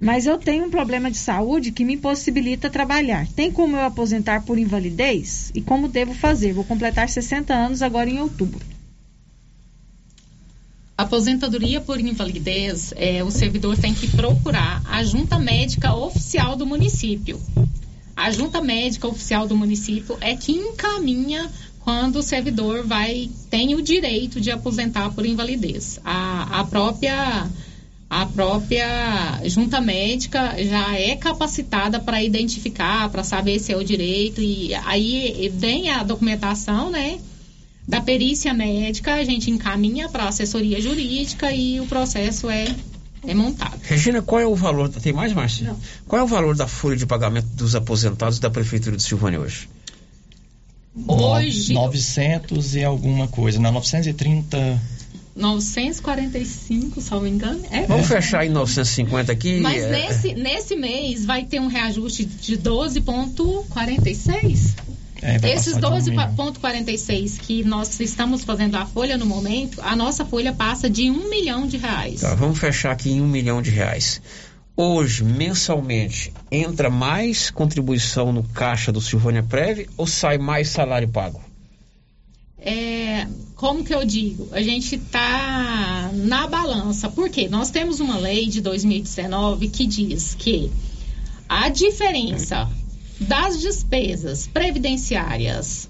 mas eu tenho um problema de saúde que me impossibilita trabalhar. Tem como eu aposentar por invalidez? E como devo fazer? Vou completar 60 anos agora em outubro.
Aposentadoria por invalidez, é, o servidor tem que procurar a junta médica oficial do município. A junta médica oficial do município é que encaminha quando o servidor vai tem o direito de aposentar por invalidez. A, a própria a própria junta médica já é capacitada para identificar, para saber se é o direito e aí vem a documentação, né? Da perícia médica, a gente encaminha para a assessoria jurídica e o processo é é montado.
Regina, qual é o valor? Tem mais, Márcia? Qual é o valor da folha de pagamento dos aposentados da Prefeitura de Silvânia hoje?
Hoje.
900 e alguma coisa, não, 930.
945, se não me engano. É.
Vamos fechar em 950 aqui.
Mas
é...
nesse, nesse mês vai ter um reajuste de 12,46. É, Esses 12,46 que nós estamos fazendo a folha no momento, a nossa folha passa de um milhão de reais.
Tá, vamos fechar aqui em um milhão de reais hoje, mensalmente, entra mais contribuição no caixa do Silvânia Prev ou sai mais salário pago?
É, como que eu digo? A gente está na balança. Por quê? Nós temos uma lei de 2019 que diz que a diferença das despesas previdenciárias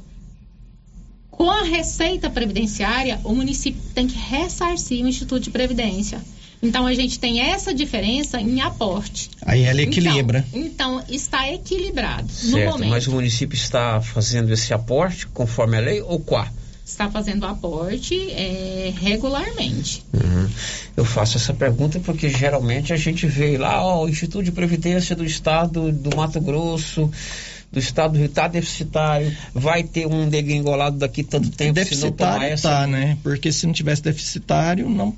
com a receita previdenciária, o município tem que ressarcir o Instituto de Previdência. Então a gente tem essa diferença em aporte.
Aí ela equilibra.
Então, então está equilibrado
certo,
no momento.
Mas o município está fazendo esse aporte conforme a lei ou qual?
Está fazendo aporte é, regularmente.
Uhum. Eu faço essa pergunta porque geralmente a gente vê lá, ó, o Instituto de Previdência do Estado do Mato Grosso do estado do Rio está deficitário, vai ter um degringolado daqui tanto tempo,
deficitário se não essa... tá, né? Porque se não tivesse deficitário, não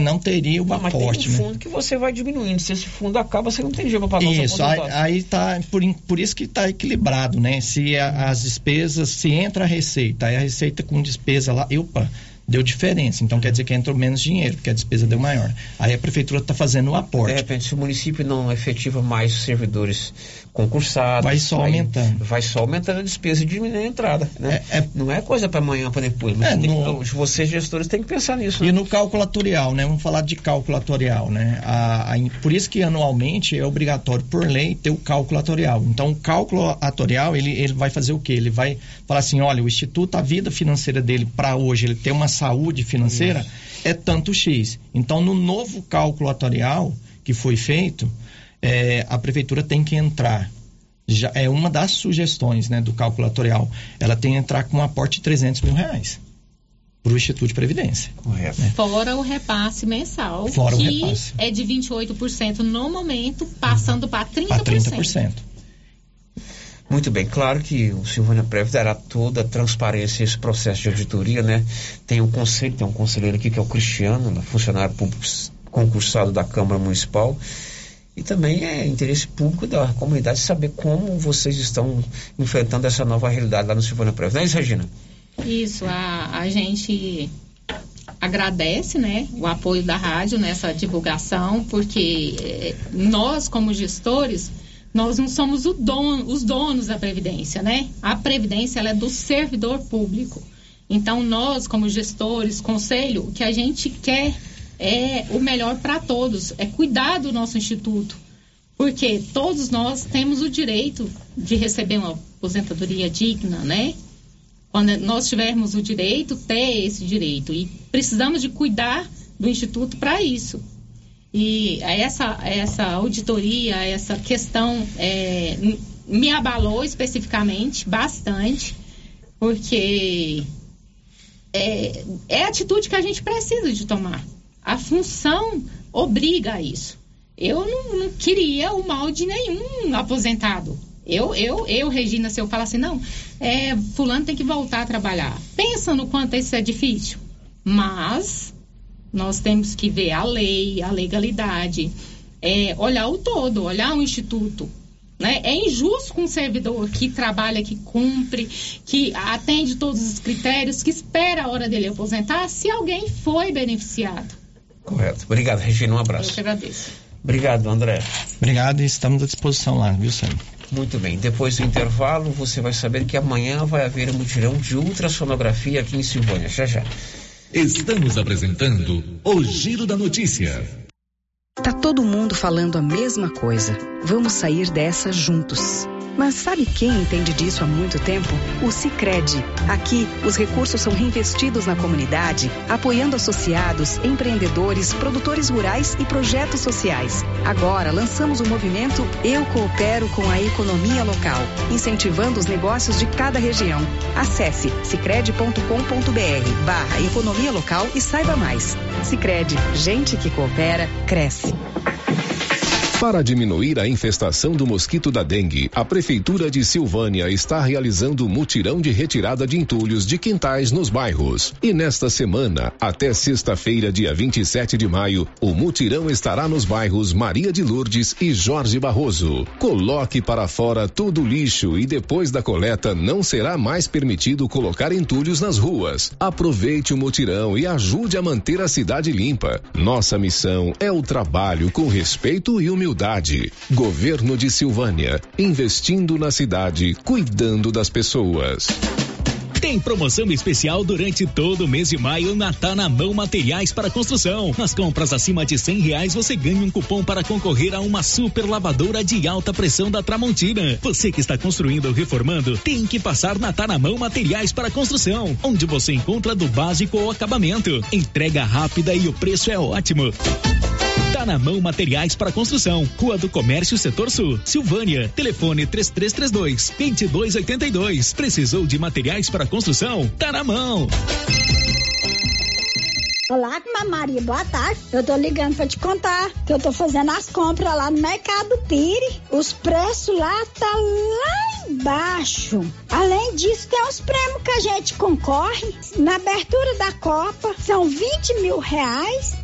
não teria o
aporte.
Mas
tem um fundo né? que você vai diminuindo. Se esse fundo acaba, você não tem dinheiro para pagar
isso,
o
aí, aí tá por, por isso que está equilibrado, né? Se a, as despesas, se entra a receita, aí a receita com despesa lá, opa, deu diferença. Então quer dizer que entrou menos dinheiro, porque a despesa deu maior. Aí a prefeitura está fazendo o aporte.
De repente, se o município não efetiva mais servidores concursados,
vai só aumentando.
Vai só aumentando a despesa e diminuindo a entrada. Né? É, é, não é coisa para amanhã, para depois. É, no, que, vocês, gestores, têm que pensar nisso.
E né? no calculatorial, né? Vamos falar de calculatorial, né? A, a, por isso que anualmente é obrigatório, por lei, ter o calculatorial. Então, o calculatorial, ele, ele vai fazer o quê? Ele vai falar assim, olha, o Instituto, a vida financeira dele para hoje, ele tem uma saúde financeira, isso. é tanto X. Então, no novo calculatorial que foi feito, é, a prefeitura tem que entrar já é uma das sugestões né, do calculatorial. Ela tem que entrar com um aporte de 300 mil reais para o Instituto de Previdência.
Correto.
Né?
Fora o repasse mensal,
Fora o
que
repasse.
é de 28% no momento, passando para 30%.
Para 30%.
Muito bem, claro que o Silvânia Prev dará toda a transparência a esse processo de auditoria, né? Tem um conselho, tem um conselheiro aqui que é o Cristiano, né? funcionário público concursado da Câmara Municipal. E também é interesse público da comunidade saber como vocês estão enfrentando essa nova realidade lá no Silvânia Prev. Não é isso, Regina?
Isso, a, a gente agradece né, o apoio da rádio nessa divulgação, porque eh, nós, como gestores, nós não somos os donos da Previdência, né? A Previdência é do servidor público. Então, nós, como gestores, conselho, o que a gente quer é o melhor para todos, é cuidar do nosso instituto. Porque todos nós temos o direito de receber uma aposentadoria digna, né? Quando nós tivermos o direito, ter esse direito. E precisamos de cuidar do instituto para isso. E essa, essa auditoria, essa questão é, me abalou especificamente bastante, porque é, é a atitude que a gente precisa de tomar. A função obriga a isso. Eu não, não queria o mal de nenhum aposentado. Eu, eu, eu, Regina, se eu falar assim, não, é, fulano tem que voltar a trabalhar. Pensa no quanto isso é difícil. Mas nós temos que ver a lei, a legalidade, é, olhar o todo, olhar o instituto. Né? É injusto com um servidor que trabalha, que cumpre, que atende todos os critérios, que espera a hora dele aposentar, se alguém foi beneficiado.
Correto. Obrigado, Regina. Um
Eu
abraço.
que agradeço.
Obrigado, André.
Obrigado e estamos à disposição lá, viu, Sandro?
Muito bem. Depois do intervalo, você vai saber que amanhã vai haver um mutirão de ultrassonografia aqui em Silvânia. Já já.
Estamos apresentando o Giro da Notícia.
Tá todo mundo falando a mesma coisa. Vamos sair dessa juntos. Mas sabe quem entende disso há muito tempo? O Sicredi. Aqui, os recursos são reinvestidos na comunidade, apoiando associados, empreendedores, produtores rurais e projetos sociais. Agora, lançamos o movimento Eu Coopero com a Economia Local, incentivando os negócios de cada região. Acesse sicredi.com.br barra economia local e saiba mais. Sicredi, gente que coopera, cresce.
Para diminuir a infestação do mosquito da dengue, a Prefeitura de Silvânia está realizando mutirão de retirada de entulhos de quintais nos bairros. E nesta semana, até sexta-feira, dia 27 de maio, o mutirão estará nos bairros Maria de Lourdes e Jorge Barroso. Coloque para fora todo o lixo e depois da coleta não será mais permitido colocar entulhos nas ruas. Aproveite o mutirão e ajude a manter a cidade limpa. Nossa missão é o trabalho com respeito e humildade. Governo de Silvânia, investindo na cidade, cuidando das pessoas.
Tem promoção especial durante todo o mês de maio na Tá na Mão Materiais para Construção. Nas compras acima de cem reais você ganha um cupom para concorrer a uma super lavadora de alta pressão da Tramontina. Você que está construindo ou reformando tem que passar na Tá na Mão Materiais para Construção, onde você encontra do básico ao acabamento. Entrega rápida e o preço é ótimo. Na mão materiais para construção. Rua do Comércio, Setor Sul. Silvânia. Telefone 3332 2282. Precisou de materiais para construção? Tá na mão.
Olá, Maria, boa tarde. Eu tô ligando pra te contar que eu tô fazendo as compras lá no Mercado Pire. Os preços lá tá lá embaixo. Além disso, tem os prêmios que a gente concorre. Na abertura da Copa, são 20 mil reais.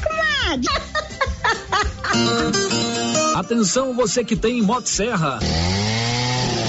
comadre?
Atenção você que tem Motosserra.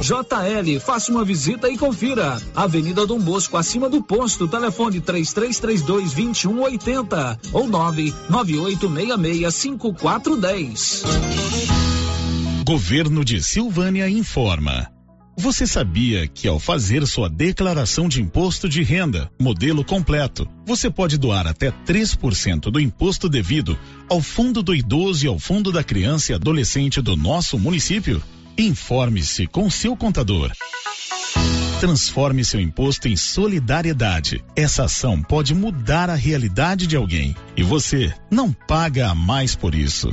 JL, faça uma visita e confira. Avenida Dom Bosco, acima do posto, telefone 3332 2180 ou 99866 5410.
Governo de Silvânia informa. Você sabia que ao fazer sua declaração de imposto de renda, modelo completo, você pode doar até 3% do imposto devido ao Fundo do Idoso e ao Fundo da Criança e Adolescente do nosso município? Informe-se com seu contador. Transforme seu imposto em solidariedade. Essa ação pode mudar a realidade de alguém e você não paga a mais por isso.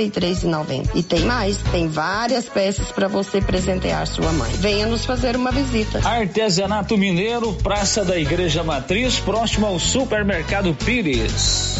63,90. E tem mais, tem várias peças para você presentear sua mãe. Venha nos fazer uma visita.
Artesanato Mineiro, Praça da Igreja Matriz, próximo ao Supermercado Pires.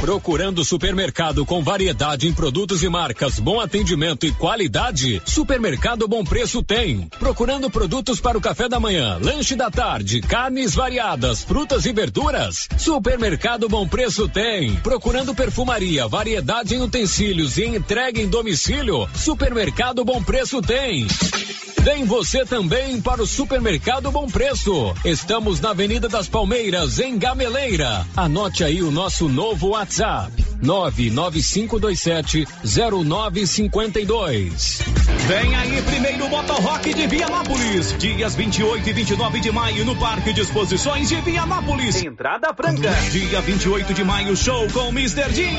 Procurando supermercado com variedade em produtos e marcas, bom atendimento e qualidade? Supermercado Bom Preço tem. Procurando produtos para o café da manhã, lanche da tarde, carnes variadas, frutas e verduras? Supermercado Bom Preço tem. Procurando perfumaria, variedade em utensílios e entrega em domicílio? Supermercado Bom Preço tem. Vem você também para o Supermercado Bom Preço. Estamos na Avenida das Palmeiras, em Gameleira. Anote aí o nosso novo WhatsApp: 99527 0952.
Vem aí, primeiro Motor Rock de Vianópolis. Dias 28 e 29 de maio no Parque de Exposições de Vianópolis. Entrada franca. Dia 28 de maio, show com Mr. Jean.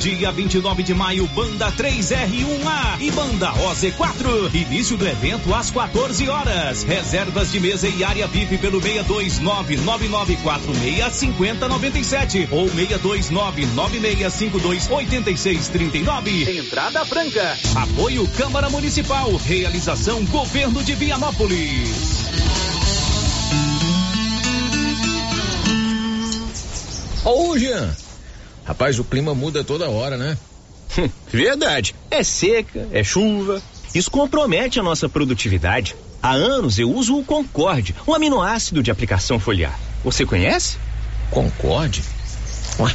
Dia 29 de maio, Banda 3R1A e Banda OZ4. Início do evento às 14 horas. Reservas de mesa e área VIP pelo 62999465097 ou 62996528639. Entrada franca. Apoio Câmara Municipal. Realização Governo de Vianópolis.
Ô, Jean. Rapaz, o clima muda toda hora, né?
Verdade. É seca, é chuva. Isso compromete a nossa produtividade. Há anos eu uso o Concorde, um aminoácido de aplicação foliar. Você conhece?
Concorde? Ué,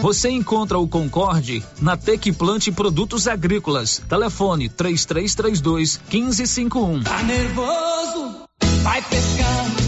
Você encontra o Concorde na Tec Plante Produtos Agrícolas. Telefone 3332 1551.
Tá nervoso? Vai pescando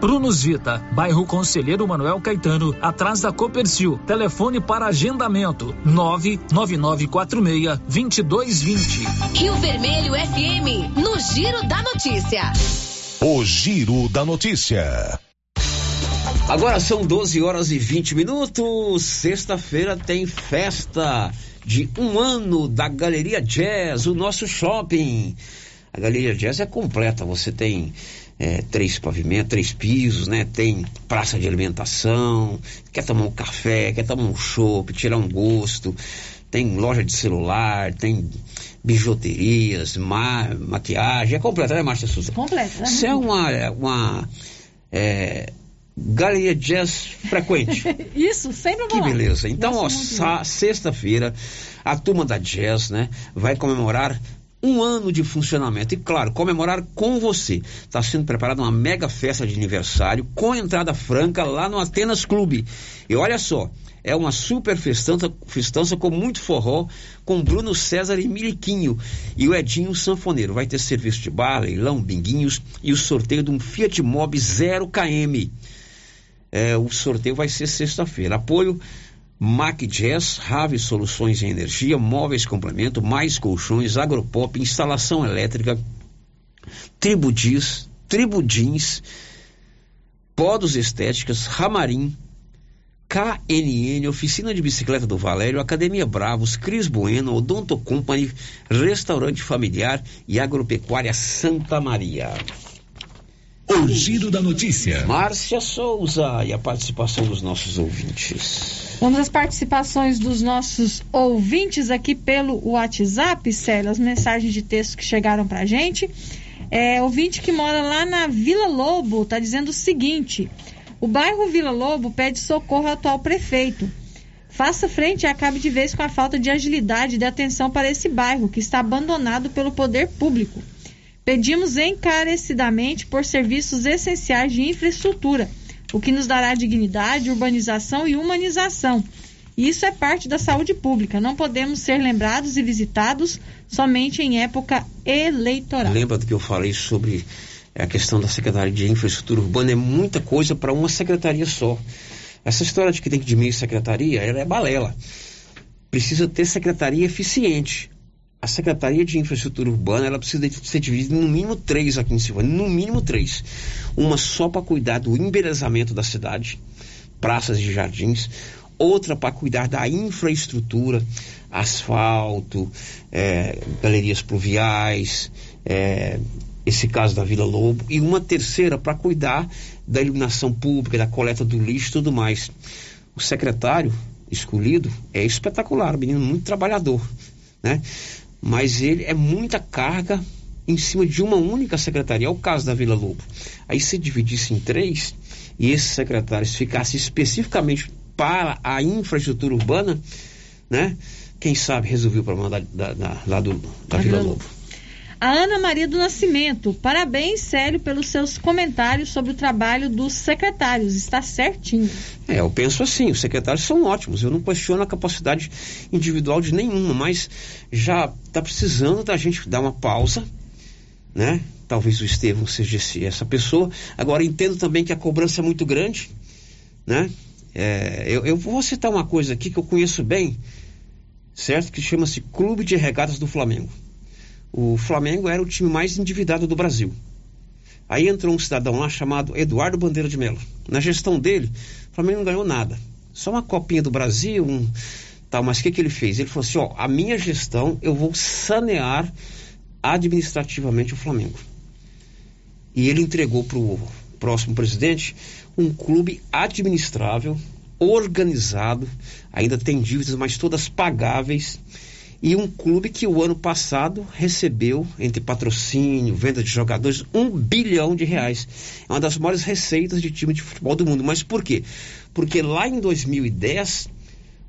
Prunus Vita, bairro Conselheiro Manuel Caetano, atrás da Copercil. Telefone para agendamento: 99946-2220.
Rio Vermelho FM, no Giro da Notícia.
O Giro da Notícia.
Agora são 12 horas e 20 minutos. Sexta-feira tem festa de um ano da Galeria Jazz, o nosso shopping. A Galeria Jazz é completa. Você tem é, três pavimentos, três pisos, né? Tem praça de alimentação, quer tomar um café, quer tomar um chopp, tirar um gosto, tem loja de celular, tem bijuterias, ma maquiagem, é completa, né, Márcia Souza?
Completa, né?
Isso é uma, uma é, galeria jazz frequente. [LAUGHS]
Isso, sempre
Que beleza. Então, ó, sexta-feira, a turma da jazz, né, vai comemorar um ano de funcionamento. E claro, comemorar com você. Está sendo preparada uma mega festa de aniversário com entrada franca lá no Atenas Clube. E olha só, é uma super festança, festança com muito forró, com Bruno César e Miliquinho. E o Edinho Sanfoneiro. Vai ter serviço de bar, leilão, binguinhos e o sorteio de um Fiat Mobi 0 km. É, o sorteio vai ser sexta-feira. Apoio Mac Jazz, Rave Soluções em Energia, Móveis Complemento, Mais Colchões, Agropop, Instalação Elétrica, Tribo Jeans, Podos Estéticas, Ramarim, KNN, Oficina de Bicicleta do Valério, Academia Bravos, Cris Bueno, Odonto Company, Restaurante Familiar e Agropecuária Santa Maria.
O Giro da Notícia.
Márcia Souza e a participação dos nossos ouvintes.
Vamos às participações dos nossos ouvintes aqui pelo WhatsApp, Célio, as mensagens de texto que chegaram pra gente. É, ouvinte que mora lá na Vila Lobo está dizendo o seguinte: o bairro Vila Lobo pede socorro ao atual prefeito. Faça frente e acabe de vez com a falta de agilidade e de atenção para esse bairro, que está abandonado pelo poder público. Pedimos encarecidamente por serviços essenciais de infraestrutura, o que nos dará dignidade, urbanização e humanização. Isso é parte da saúde pública. Não podemos ser lembrados e visitados somente em época eleitoral.
Lembra do que eu falei sobre a questão da Secretaria de Infraestrutura Urbana? É muita coisa para uma secretaria só. Essa história de que tem que diminuir secretaria, ela é balela. Precisa ter secretaria eficiente a Secretaria de Infraestrutura Urbana ela precisa ser dividida em no mínimo três aqui em Silvânia, no mínimo três. Uma só para cuidar do embelezamento da cidade, praças e jardins, outra para cuidar da infraestrutura, asfalto, é, galerias pluviais, é, esse caso da Vila Lobo, e uma terceira para cuidar da iluminação pública, da coleta do lixo e tudo mais. O secretário escolhido é espetacular, um menino muito trabalhador, né? Mas ele é muita carga em cima de uma única secretaria. É o caso da Vila Lobo. Aí se dividisse em três e esses secretários ficassem especificamente para a infraestrutura urbana, né? Quem sabe resolver o problema da, da, da, da, do, da Vila Lobo.
A Ana Maria do Nascimento, parabéns, Célio, pelos seus comentários sobre o trabalho dos secretários. Está certinho.
É, eu penso assim, os secretários são ótimos. Eu não questiono a capacidade individual de nenhuma, mas já está precisando da gente dar uma pausa, né? Talvez o Estevam seja esse, essa pessoa. Agora, entendo também que a cobrança é muito grande, né? É, eu, eu vou citar uma coisa aqui que eu conheço bem, certo? Que chama-se Clube de Regatas do Flamengo. O Flamengo era o time mais endividado do Brasil. Aí entrou um cidadão lá chamado Eduardo Bandeira de Mello. Na gestão dele, o Flamengo não ganhou nada. Só uma copinha do Brasil, um tal. Mas o que, que ele fez? Ele falou assim: ó, a minha gestão eu vou sanear administrativamente o Flamengo. E ele entregou para o próximo presidente um clube administrável, organizado, ainda tem dívidas, mas todas pagáveis. E um clube que o ano passado recebeu, entre patrocínio, venda de jogadores, um bilhão de reais. É uma das maiores receitas de time de futebol do mundo. Mas por quê? Porque lá em 2010,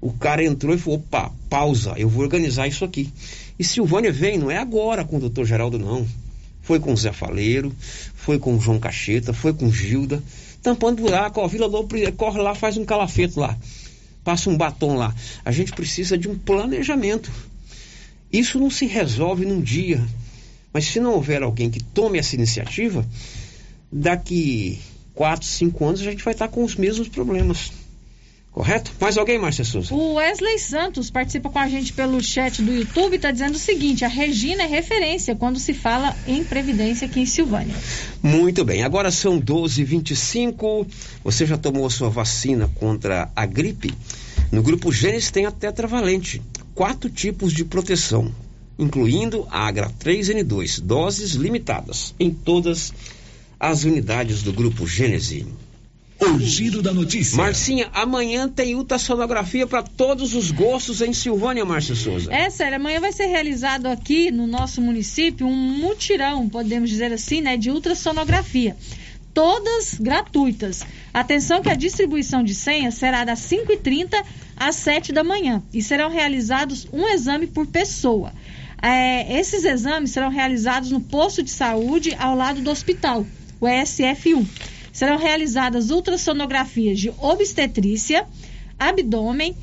o cara entrou e falou: opa, pausa, eu vou organizar isso aqui. E Silvânia vem, não é agora com o doutor Geraldo, não. Foi com o Zé Faleiro, foi com o João Cacheta, foi com Gilda tampando buraco, ó, Vila Lobo corre lá, faz um calafeto lá, passa um batom lá. A gente precisa de um planejamento. Isso não se resolve num dia, mas se não houver alguém que tome essa iniciativa, daqui quatro, cinco anos a gente vai estar com os mesmos problemas. Correto? Mais alguém, Márcia Souza?
O Wesley Santos participa com a gente pelo chat do YouTube e está dizendo o seguinte: a Regina é referência quando se fala em Previdência aqui em Silvânia.
Muito bem, agora são 12h25. Você já tomou a sua vacina contra a gripe? No grupo Gênesis tem a tetravalente, quatro tipos de proteção, incluindo a H3N2, doses limitadas em todas as unidades do grupo Gênesis.
O giro da notícia.
Marcinha, amanhã tem ultrassonografia para todos os gostos em Silvânia, Márcia Souza.
É, sério, amanhã vai ser realizado aqui no nosso município um mutirão, podemos dizer assim, né, de ultrassonografia. Todas gratuitas. Atenção que a distribuição de senhas será das 5h30 às 7 da manhã e serão realizados um exame por pessoa. É, esses exames serão realizados no posto de saúde ao lado do hospital, o ESF1 serão realizadas ultrassonografias de obstetrícia, abdômen,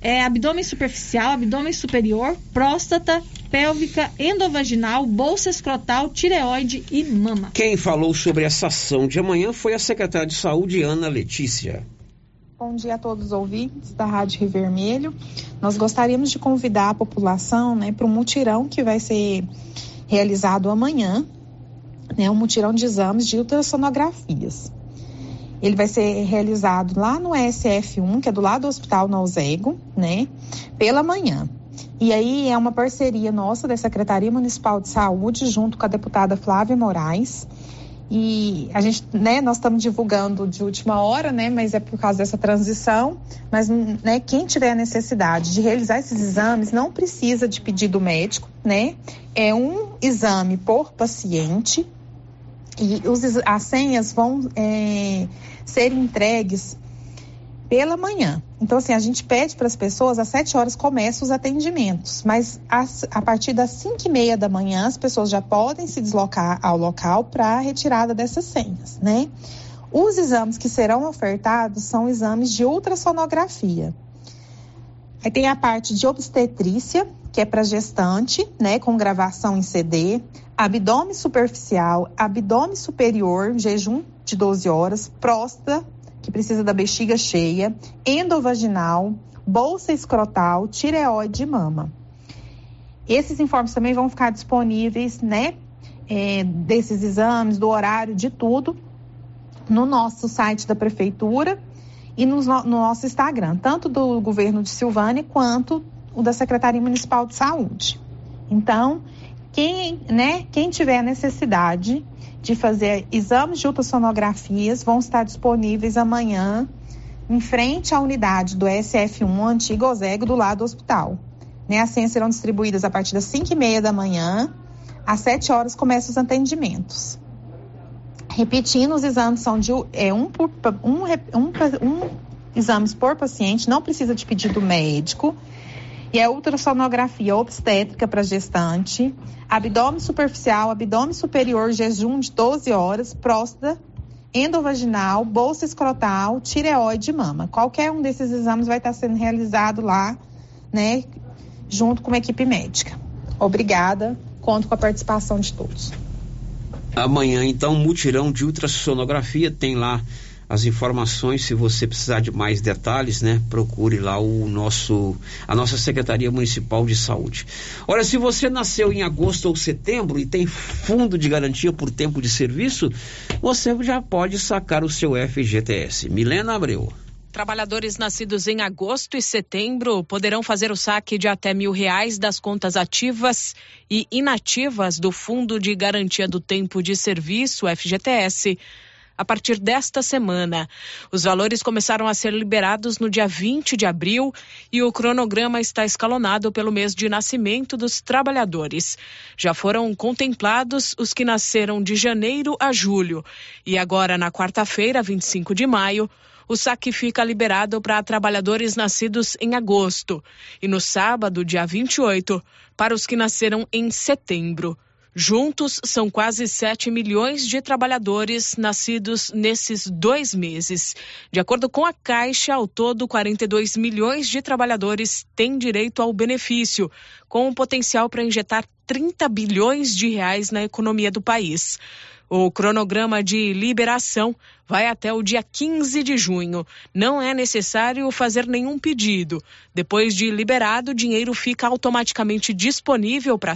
é, abdômen superficial, abdômen superior, próstata, pélvica, endovaginal, bolsa escrotal, tireoide e mama.
Quem falou sobre essa ação de amanhã foi a secretária de Saúde, Ana Letícia.
Bom dia a todos os ouvintes da Rádio Rio Vermelho. Nós gostaríamos de convidar a população né, para um mutirão que vai ser realizado amanhã né, um mutirão de exames de ultrassonografias. Ele vai ser realizado lá no SF1, que é do lado do Hospital Nausego, né, pela manhã. E aí é uma parceria nossa da Secretaria Municipal de Saúde, junto com a deputada Flávia Moraes. E a gente, né, nós estamos divulgando de última hora, né, mas é por causa dessa transição. Mas, né, quem tiver a necessidade de realizar esses exames não precisa de pedido médico, né? É um exame por paciente e os, as senhas vão é, ser entregues pela manhã. Então, assim, a gente pede para as pessoas, às 7 horas começam os atendimentos, mas as, a partir das 5 e meia da manhã as pessoas já podem se deslocar ao local para a retirada dessas senhas, né? Os exames que serão ofertados são exames de ultrassonografia. Aí tem a parte de obstetrícia, que é para gestante, né, com gravação em CD, abdômen superficial, abdômen superior, jejum de 12 horas, próstata, que precisa da bexiga cheia, endovaginal, bolsa escrotal, tireoide e mama. Esses informes também vão ficar disponíveis, né, é, desses exames, do horário, de tudo, no nosso site da prefeitura e no, no nosso Instagram, tanto do governo de Silvânia quanto o da Secretaria Municipal de Saúde. Então, quem, né, quem tiver necessidade de fazer exames de ultrassonografias vão estar disponíveis amanhã em frente à unidade do SF1, antigo Ozego, do lado do hospital. Né, as senhas serão distribuídas a partir das 5 e meia da manhã, às 7 horas começam os atendimentos. Repetindo, os exames são de é, um, por, um, um, um exames por paciente, não precisa de pedido médico e é ultrassonografia obstétrica para gestante, abdômen superficial, abdômen superior, jejum de 12 horas, próstata, endovaginal, bolsa escrotal, tireoide e mama. Qualquer um desses exames vai estar sendo realizado lá, né, junto com uma equipe médica. Obrigada, conto com a participação de todos.
Amanhã, então, mutirão de ultrassonografia tem lá as informações, se você precisar de mais detalhes, né, procure lá o nosso a nossa Secretaria Municipal de Saúde. Olha, se você nasceu em agosto ou setembro e tem fundo de garantia por tempo de serviço, você já pode sacar o seu FGTS. Milena Abreu.
Trabalhadores nascidos em agosto e setembro poderão fazer o saque de até mil reais das contas ativas e inativas do Fundo de Garantia do Tempo de Serviço, FGTS, a partir desta semana. Os valores começaram a ser liberados no dia 20 de abril e o cronograma está escalonado pelo mês de nascimento dos trabalhadores. Já foram contemplados os que nasceram de janeiro a julho e agora, na quarta-feira, 25 de maio, o saque fica liberado para trabalhadores nascidos em agosto e no sábado, dia 28, para os que nasceram em setembro. Juntos, são quase 7 milhões de trabalhadores nascidos nesses dois meses. De acordo com a Caixa, ao todo, 42 milhões de trabalhadores têm direito ao benefício, com um potencial para injetar 30 bilhões de reais na economia do país. O cronograma de liberação vai até o dia 15 de junho. Não é necessário fazer nenhum pedido. Depois de liberado, o dinheiro fica automaticamente disponível para